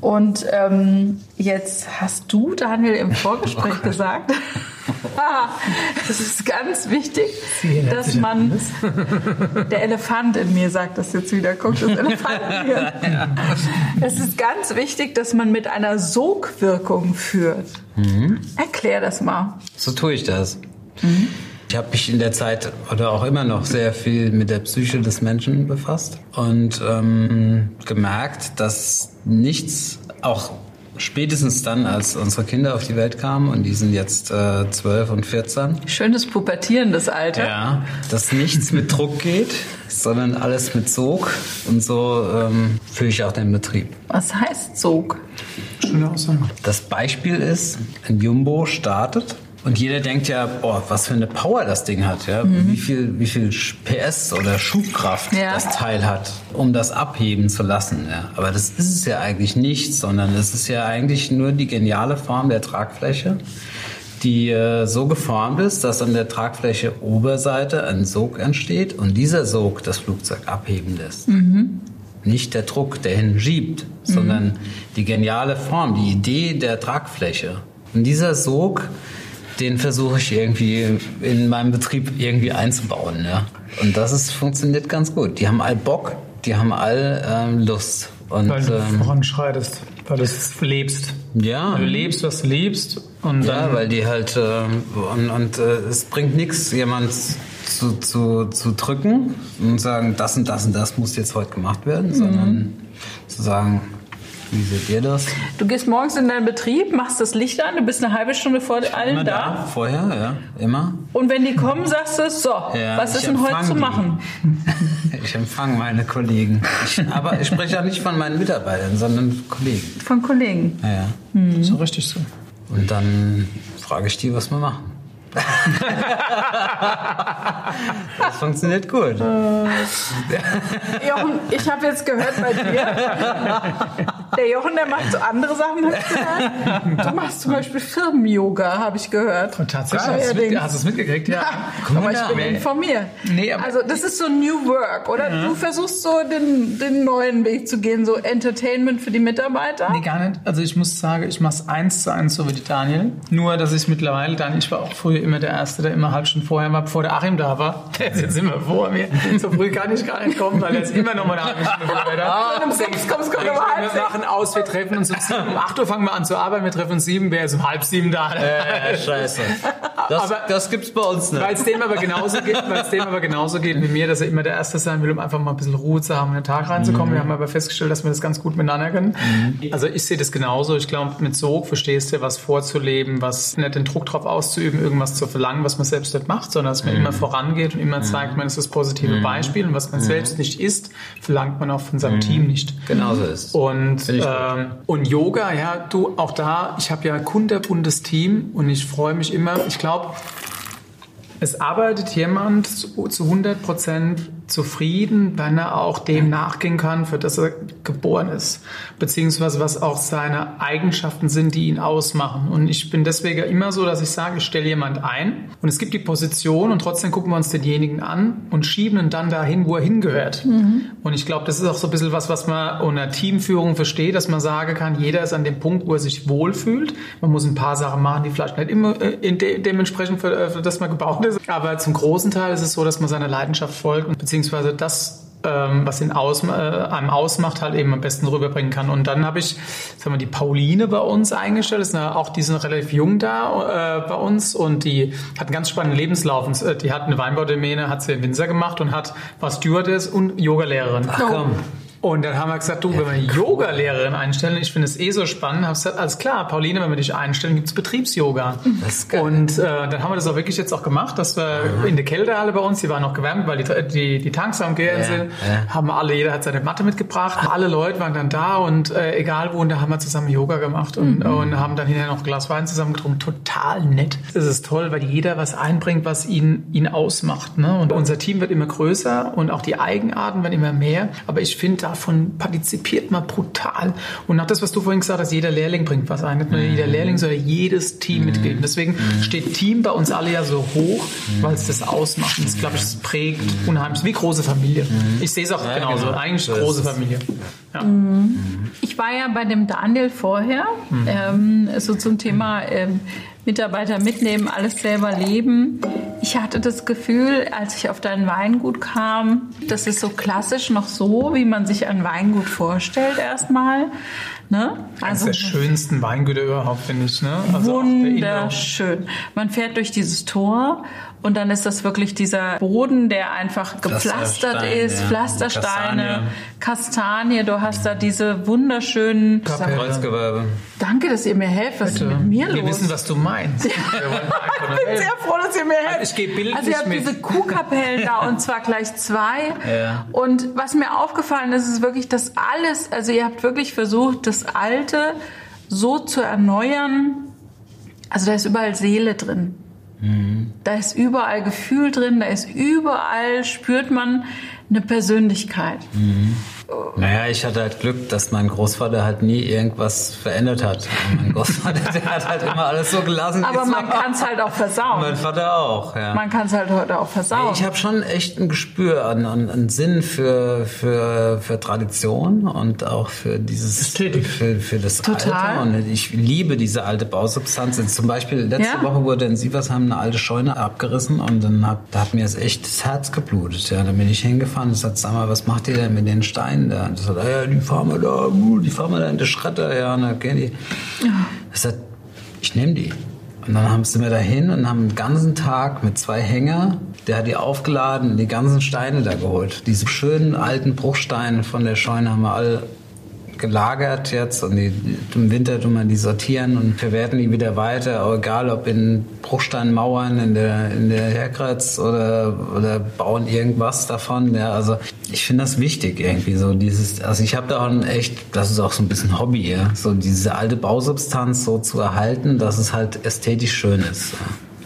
Und ähm, jetzt hast du, Daniel, im Vorgespräch gesagt, es ist ganz wichtig, dass man, der Elefant in mir sagt das jetzt wieder, guckt das Elefant hier. Es ist ganz wichtig, dass man mit einer Sogwirkung führt. Erklär das mal. So tue ich das. Ich habe mich in der Zeit oder auch immer noch sehr viel mit der Psyche des Menschen befasst und ähm, gemerkt, dass nichts, auch spätestens dann, als unsere Kinder auf die Welt kamen und die sind jetzt äh, 12 und 14, Schönes pubertierendes Alter. ja, dass nichts mit Druck geht, sondern alles mit Sog und so ähm, führe ich auch den Betrieb. Was heißt Sog? Schöne Aussage. Das Beispiel ist, ein Jumbo startet und jeder denkt ja, boah, was für eine Power das Ding hat, ja, wie viel, wie viel PS oder Schubkraft Ja. das Teil hat, um das abheben zu lassen. Ja. Aber das ist es ja eigentlich nicht, sondern es ist ja eigentlich nur die geniale Form der Tragfläche, die äh, so geformt ist, dass an der Tragfläche Oberseite ein Sog entsteht und dieser Sog das Flugzeug abheben lässt nicht der Druck, der hinschiebt, sondern die geniale Form, die Idee der Tragfläche. Und dieser Sog, den versuche ich irgendwie in meinem Betrieb irgendwie einzubauen. Ja. Und das ist, funktioniert ganz gut. Die haben all Bock, die haben all ähm, Lust. Und Weil du ähm, voranschreitest, weil du es lebst. ja, Weil du lebst, was du liebst. Und ja, weil die halt ähm, und, und äh, es bringt nichts, jemand zu, zu, zu drücken und sagen, das und das und das muss jetzt heute gemacht werden, sondern zu sagen, wie seht ihr das? Du gehst morgens in deinen Betrieb, machst das Licht an, du bist eine halbe Stunde vor allen Immer da. da, vorher, ja, immer. Und wenn die kommen, sagst du, so, Ja, was ist denn heute zu machen? Ich empfange meine Kollegen. Ich, aber ich spreche ja nicht von meinen Mitarbeitern, sondern Kollegen. Von Kollegen. Ja, ja. so richtig so. Und dann frage ich die, was wir machen. das funktioniert gut. Jochen, ich habe jetzt gehört bei dir, der Jochen, der macht so andere Sachen, habe ich gehört. Du machst zum Beispiel Firmen-Yoga, habe ich gehört. Und tatsächlich, Ja, hast, du mit, hast du es mitgekriegt? Ja. Aber ich bin Nee. informiert. Nee, aber- also das ist so New Work, oder? Du versuchst so den, den neuen Weg zu gehen, so Entertainment für die Mitarbeiter. Nee, gar nicht. Also ich muss sagen, ich mache es eins zu eins so wie die Daniel. Nur, dass ich mittlerweile, Daniel, ich war auch früher immer der Erste, der immer halb Stunden vorher war, bevor der Achim da war. Der ist jetzt immer vor mir. So früh kann ich gar nicht kommen, weil er ist immer noch mal eine halbe Stunde vorher da. Und um sechs kommst, du um halb Wir machen aus, wir treffen uns um sieben. Um acht Uhr fangen wir an zu arbeiten, wir treffen uns sieben, wer ist um halb sieben da? Äh, scheiße. Das, Aber- das gibt's bei uns nicht. Weil es dem aber genauso geht, weil es dem aber genauso geht wie mir, dass er immer der Erste sein will, um einfach mal ein bisschen Ruhe zu haben, in den Tag reinzukommen. Wir haben aber festgestellt, dass wir das ganz gut miteinander können. Also ich sehe das genauso. Ich glaube, mit Sog verstehst du, was vorzuleben, was nicht den Druck drauf auszuüben, irgendwas zu verlangen, was man selbst nicht macht, sondern dass man mhm. immer vorangeht und immer zeigt, man ist das positive mhm. Beispiel und was man mhm. selbst nicht ist, verlangt man auch von seinem mhm. Team nicht. Genau so ist. Und, ähm, und Yoga, ja, du, auch da, ich habe ja ein kunterbuntes Team und ich freue mich immer, ich glaube, es arbeitet jemand zu, zu 100 Prozent zufrieden, wenn er auch dem nachgehen kann, für das er geboren ist, beziehungsweise was auch seine Eigenschaften sind, die ihn ausmachen. Und ich bin deswegen immer so, dass ich sage, ich stelle jemand ein und es gibt die Position und trotzdem gucken wir uns denjenigen an und schieben ihn dann dahin, wo er hingehört. Mhm. Und ich glaube, das ist auch so ein bisschen was, was man unter Teamführung versteht, dass man sagen kann, jeder ist an dem Punkt, wo er sich wohlfühlt. Man muss ein paar Sachen machen, die vielleicht nicht immer äh, de dementsprechend für, äh, für das man gebaut ist. Aber zum großen Teil ist es so, dass man seiner Leidenschaft folgt und beziehungsweise das, ähm, was ihn aus, äh, einem ausmacht, halt eben am besten rüberbringen kann. Und dann habe ich, sagen wir, die Pauline bei uns eingestellt. Ist eine, auch die sind relativ jung da äh, bei uns und die hat einen ganz spannenden Lebenslauf. Und, äh, die hat eine Weinbaudomäne, hat sie in Windsor gemacht und hat war Stewardess und Yogalehrerin. Ach komm. Und dann haben wir gesagt, du, wenn wir eine Yoga-Lehrerin einstellen, ich finde es eh so spannend, habe gesagt, alles klar, Pauline, wenn wir dich einstellen, gibt es Betriebs-Yoga. Und äh, dann haben wir das auch wirklich jetzt auch gemacht, dass wir Aha. in der Kältehalle bei uns, die war noch gewärmt, weil die, die, die Tanks am Gehen ja, sind, ja. haben alle, jeder hat seine Matte mitgebracht, alle Leute waren dann da und äh, egal wo, und da haben wir zusammen Yoga gemacht und, mhm. und haben dann hinterher noch ein Glas Wein zusammen getrunken. Total nett. Das ist toll, weil jeder was einbringt, was ihn, ihn ausmacht. Ne? Und unser Team wird immer größer und auch die Eigenarten werden immer mehr. Aber ich finde, da davon partizipiert man brutal. Und nach das, was du vorhin gesagt hast, jeder Lehrling bringt was ein. Nicht nur jeder Lehrling, sondern jedes Teammitglied. Und deswegen steht Team bei uns alle ja so hoch, weil es das ausmacht. Und das, glaube ich, das prägt unheimlich. Wie große Familie. Ich sehe es auch ja, genauso. Genau. Eigentlich große Familie. Ja. Ich war ja bei dem Daniel vorher, mhm. ähm, so zum Thema ähm, Mitarbeiter mitnehmen, alles selber leben. Ich hatte das Gefühl, als ich auf dein Weingut kam, das ist so klassisch noch so, wie man sich ein Weingut vorstellt erstmal. Ne? Also Eines der schönsten Weingüter überhaupt, finde ich. Ne? Also wunderschön. Man fährt durch dieses Tor und dann ist das wirklich dieser Boden, der einfach gepflastert ist, ja. Pflastersteine, Kastanie. Kastanie. Du hast da diese wunderschönen Kreuzgewölbe. Danke, dass ihr mir helft. Was Bitte. ist mit mir los? Wir wissen, was du meinst. ich bin sehr froh, dass ihr mir helft. Ich gehe bildlich Also ihr habt mit. diese Kuhkapellen da und zwar gleich zwei. Ja. Und was mir aufgefallen ist, ist wirklich, dass alles, also ihr habt wirklich versucht, das Alte so zu erneuern. Also da ist überall Seele drin. Da ist überall Gefühl drin, da ist überall, spürt man eine Persönlichkeit. Mhm. Naja, ich hatte halt Glück, dass mein Großvater halt nie irgendwas verändert hat. Und mein Großvater, der hat halt immer alles so gelassen. Aber man kann es halt auch versauen. Mein Vater auch, ja. Man kann es halt heute auch versauen. Ich habe schon echt ein Gespür, einen, einen Sinn für, für, für Tradition und auch für dieses Ästhetik. Für, für das Total. Alter. Und ich liebe diese alte Bausubstanz. Zum Beispiel letzte ja. Woche wurde in Sieversheim eine alte Scheune abgerissen und dann hat, da hat mir das echt das Herz geblutet. Ja, dann bin ich hingefahren und gesagt, sag mal, was macht ihr denn mit den Steinen da? Und sagt, ah ja, die fahren wir da, die fahren wir da in die Schretter, ja, na, okay, die. Ich sag, ich nehme die. Und dann haben sie mir dahin und haben den ganzen Tag mit zwei Hänger, der hat die aufgeladen und die ganzen Steine da geholt. Diese schönen alten Bruchsteine von der Scheune haben wir alle gelagert jetzt und die, im Winter tun wir die sortieren und verwerten die wieder weiter, egal ob in Bruchsteinmauern in der, in der Herkratz oder, oder bauen irgendwas davon. Ja, also ich finde das wichtig irgendwie so dieses, also ich habe da auch ein echt, das ist auch so ein bisschen Hobby, ja, so diese alte Bausubstanz so zu erhalten, dass es halt ästhetisch schön ist. Ja.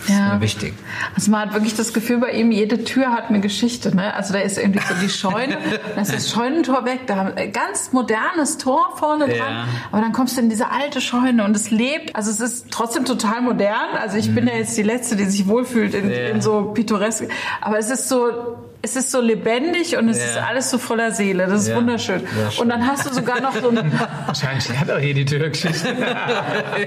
Das ja. wichtig. Also man hat wirklich das Gefühl bei ihm, jede Tür hat eine Geschichte. Ne? Also da ist irgendwie so die Scheune, da ist das Scheunentor weg, da haben ein ganz modernes Tor vorne dran, ja. aber dann kommst du in diese alte Scheune und es lebt. Also es ist trotzdem total modern. Also ich mhm. bin ja jetzt die Letzte, die sich wohlfühlt in, ja. in so pittoresk. Aber es ist so es ist so lebendig und es ja. ist alles so voller Seele. Das ist ja. wunderschön. Ja, und dann hast du sogar noch so einen. Wahrscheinlich hat auch hier die Türgeschichte.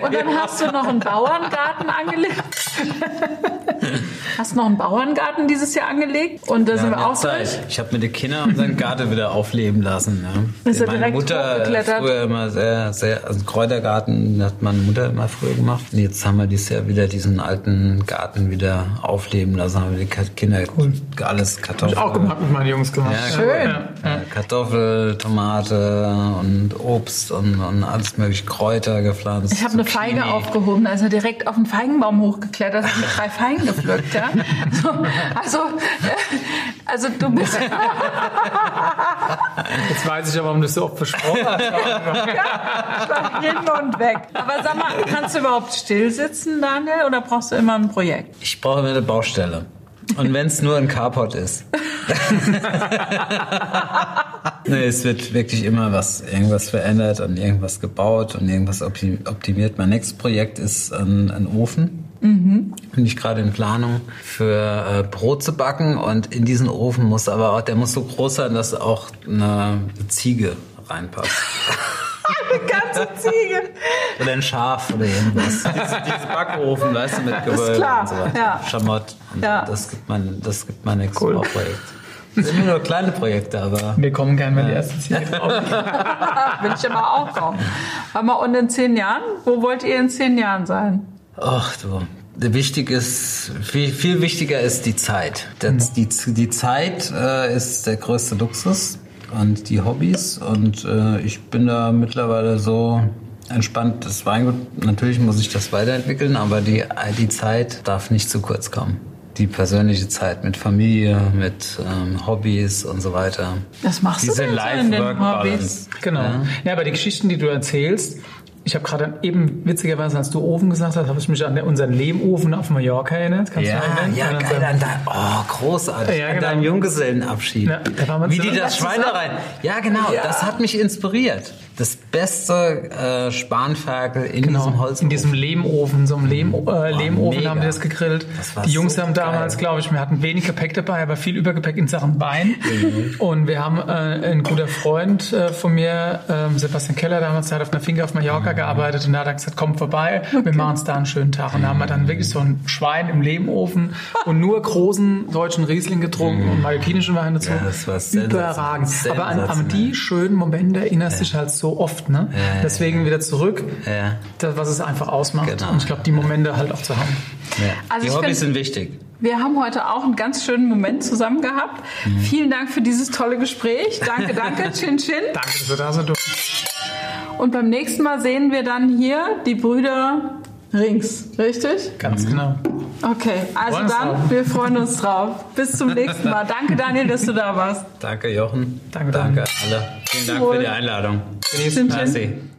und dann hast du noch einen Bauerngarten angelegt. Hast noch einen Bauerngarten dieses Jahr angelegt und da sind wir auch durch. Ich habe mit den Kindern unseren Garten wieder aufleben lassen. Ja. Ist er Meine Mutter früher immer sehr, sehr, also Kräutergarten hat meine Mutter immer früher gemacht. Und jetzt haben wir dieses Jahr wieder diesen alten Garten wieder aufleben lassen. Haben wir die Kinder cool. alles Kartoffeln. Hab ich auch gemacht mit meinen Jungs gemacht. Ja, Schön. Ja. Kartoffel, Tomate und Obst und, und alles mögliche Kräuter gepflanzt. Ich habe eine Feige aufgehoben, er direkt auf den Feigenbaum hochgeklettert, mit drei Feigen gepflückt. Ja? So, also, also du bist. Jetzt weiß ich aber, warum du so oft versprochen hast. ja, hin und weg. Aber sag mal, kannst du überhaupt still sitzen, Daniel, oder brauchst du immer ein Projekt? Ich brauche immer eine Baustelle. Und wenn es nur ein Carport ist. nee, es wird wirklich immer was, irgendwas verändert und irgendwas gebaut und irgendwas optimiert. Mein nächstes Projekt ist ein, ein Ofen. Mhm. Bin ich gerade in Planung für äh, Brot zu backen und in diesen Ofen muss aber auch, der muss so groß sein, dass auch eine Ziege reinpasst. Eine ganze Ziege. Oder ein Schaf oder irgendwas. Diese, diese Backofen, weißt du, mit Gewölbe und so weiter. Ja. Schamott. Ja. Das gibt mein, das gibt mein nächstes cool. Projekt. Das sind nur kleine Projekte, aber. Wir kommen gerne mal die erste Ziege drauf. Will ich immer auch kommen. Aber und in zehn Jahren? Wo wollt ihr in zehn Jahren sein? Ach du. Wichtig ist, viel, viel wichtiger ist die Zeit. Das, die, die Zeit äh, ist der größte Luxus und die Hobbys. Und äh, ich bin da mittlerweile so entspannt. Das Weingut, natürlich muss ich das weiterentwickeln, aber die, die Zeit darf nicht zu kurz kommen. Die persönliche Zeit mit Familie, mit ähm, Hobbys und so weiter. Das machst Diese du denn so in den Hobbys? Genau. Ja. ja, aber die Geschichten, die du erzählst, ich habe gerade eben, witzigerweise, als du Ofen gesagt hast, habe ich mich an unseren Lehmofen auf Mallorca erinnert. Kannst ja, du ja, geil. An dein, oh, großartig. Ja, genau. An deinem Junggesellenabschied. Ja, Wie die das Schweinereien. Ja, genau. Ja. Das hat mich inspiriert das beste äh, Spanferkel in genau, diesem Holzofen. In diesem Lehmofen, so einem Lehm, äh, Lehmofen haben wir das gegrillt. Das die Jungs so haben damals, glaube ich, wir hatten wenig Gepäck dabei, aber viel Übergepäck in Sachen Bein. Mhm. Und wir haben äh, ein guter Freund äh, von mir, äh, Sebastian Keller, damals, der hat auf einer Finca auf Mallorca mhm. gearbeitet und da hat er gesagt, komm vorbei, okay. wir machen uns da einen schönen Tag. Und da haben wir dann wirklich so ein Schwein im Lehmofen und nur großen deutschen Riesling getrunken mhm. und mallorquinischen Wein dazu. Ja, das war Überragend. Aber an, an die schönen Momente erinnerst ja. dich halt so oft. Ne? Ja, Deswegen wieder zurück, ja. das, was es einfach ausmacht. Genau. Und ich glaube, die Momente halt auch zu haben. Ja. Also die Hobbys find, sind wichtig. Wir haben heute auch einen ganz schönen Moment zusammen gehabt. Mhm. Vielen Dank für dieses tolle Gespräch. Danke, danke, Chin Chin. Danke, dass wir da sind. Und beim nächsten Mal sehen wir dann hier die Brüder Rings, richtig? Ganz genau. Okay, also dann, wir freuen uns drauf. Bis zum nächsten Mal. Danke, Daniel, dass du da warst. Danke, Jochen. Danke, Danke alle. Vielen Dank für die Einladung. Merci.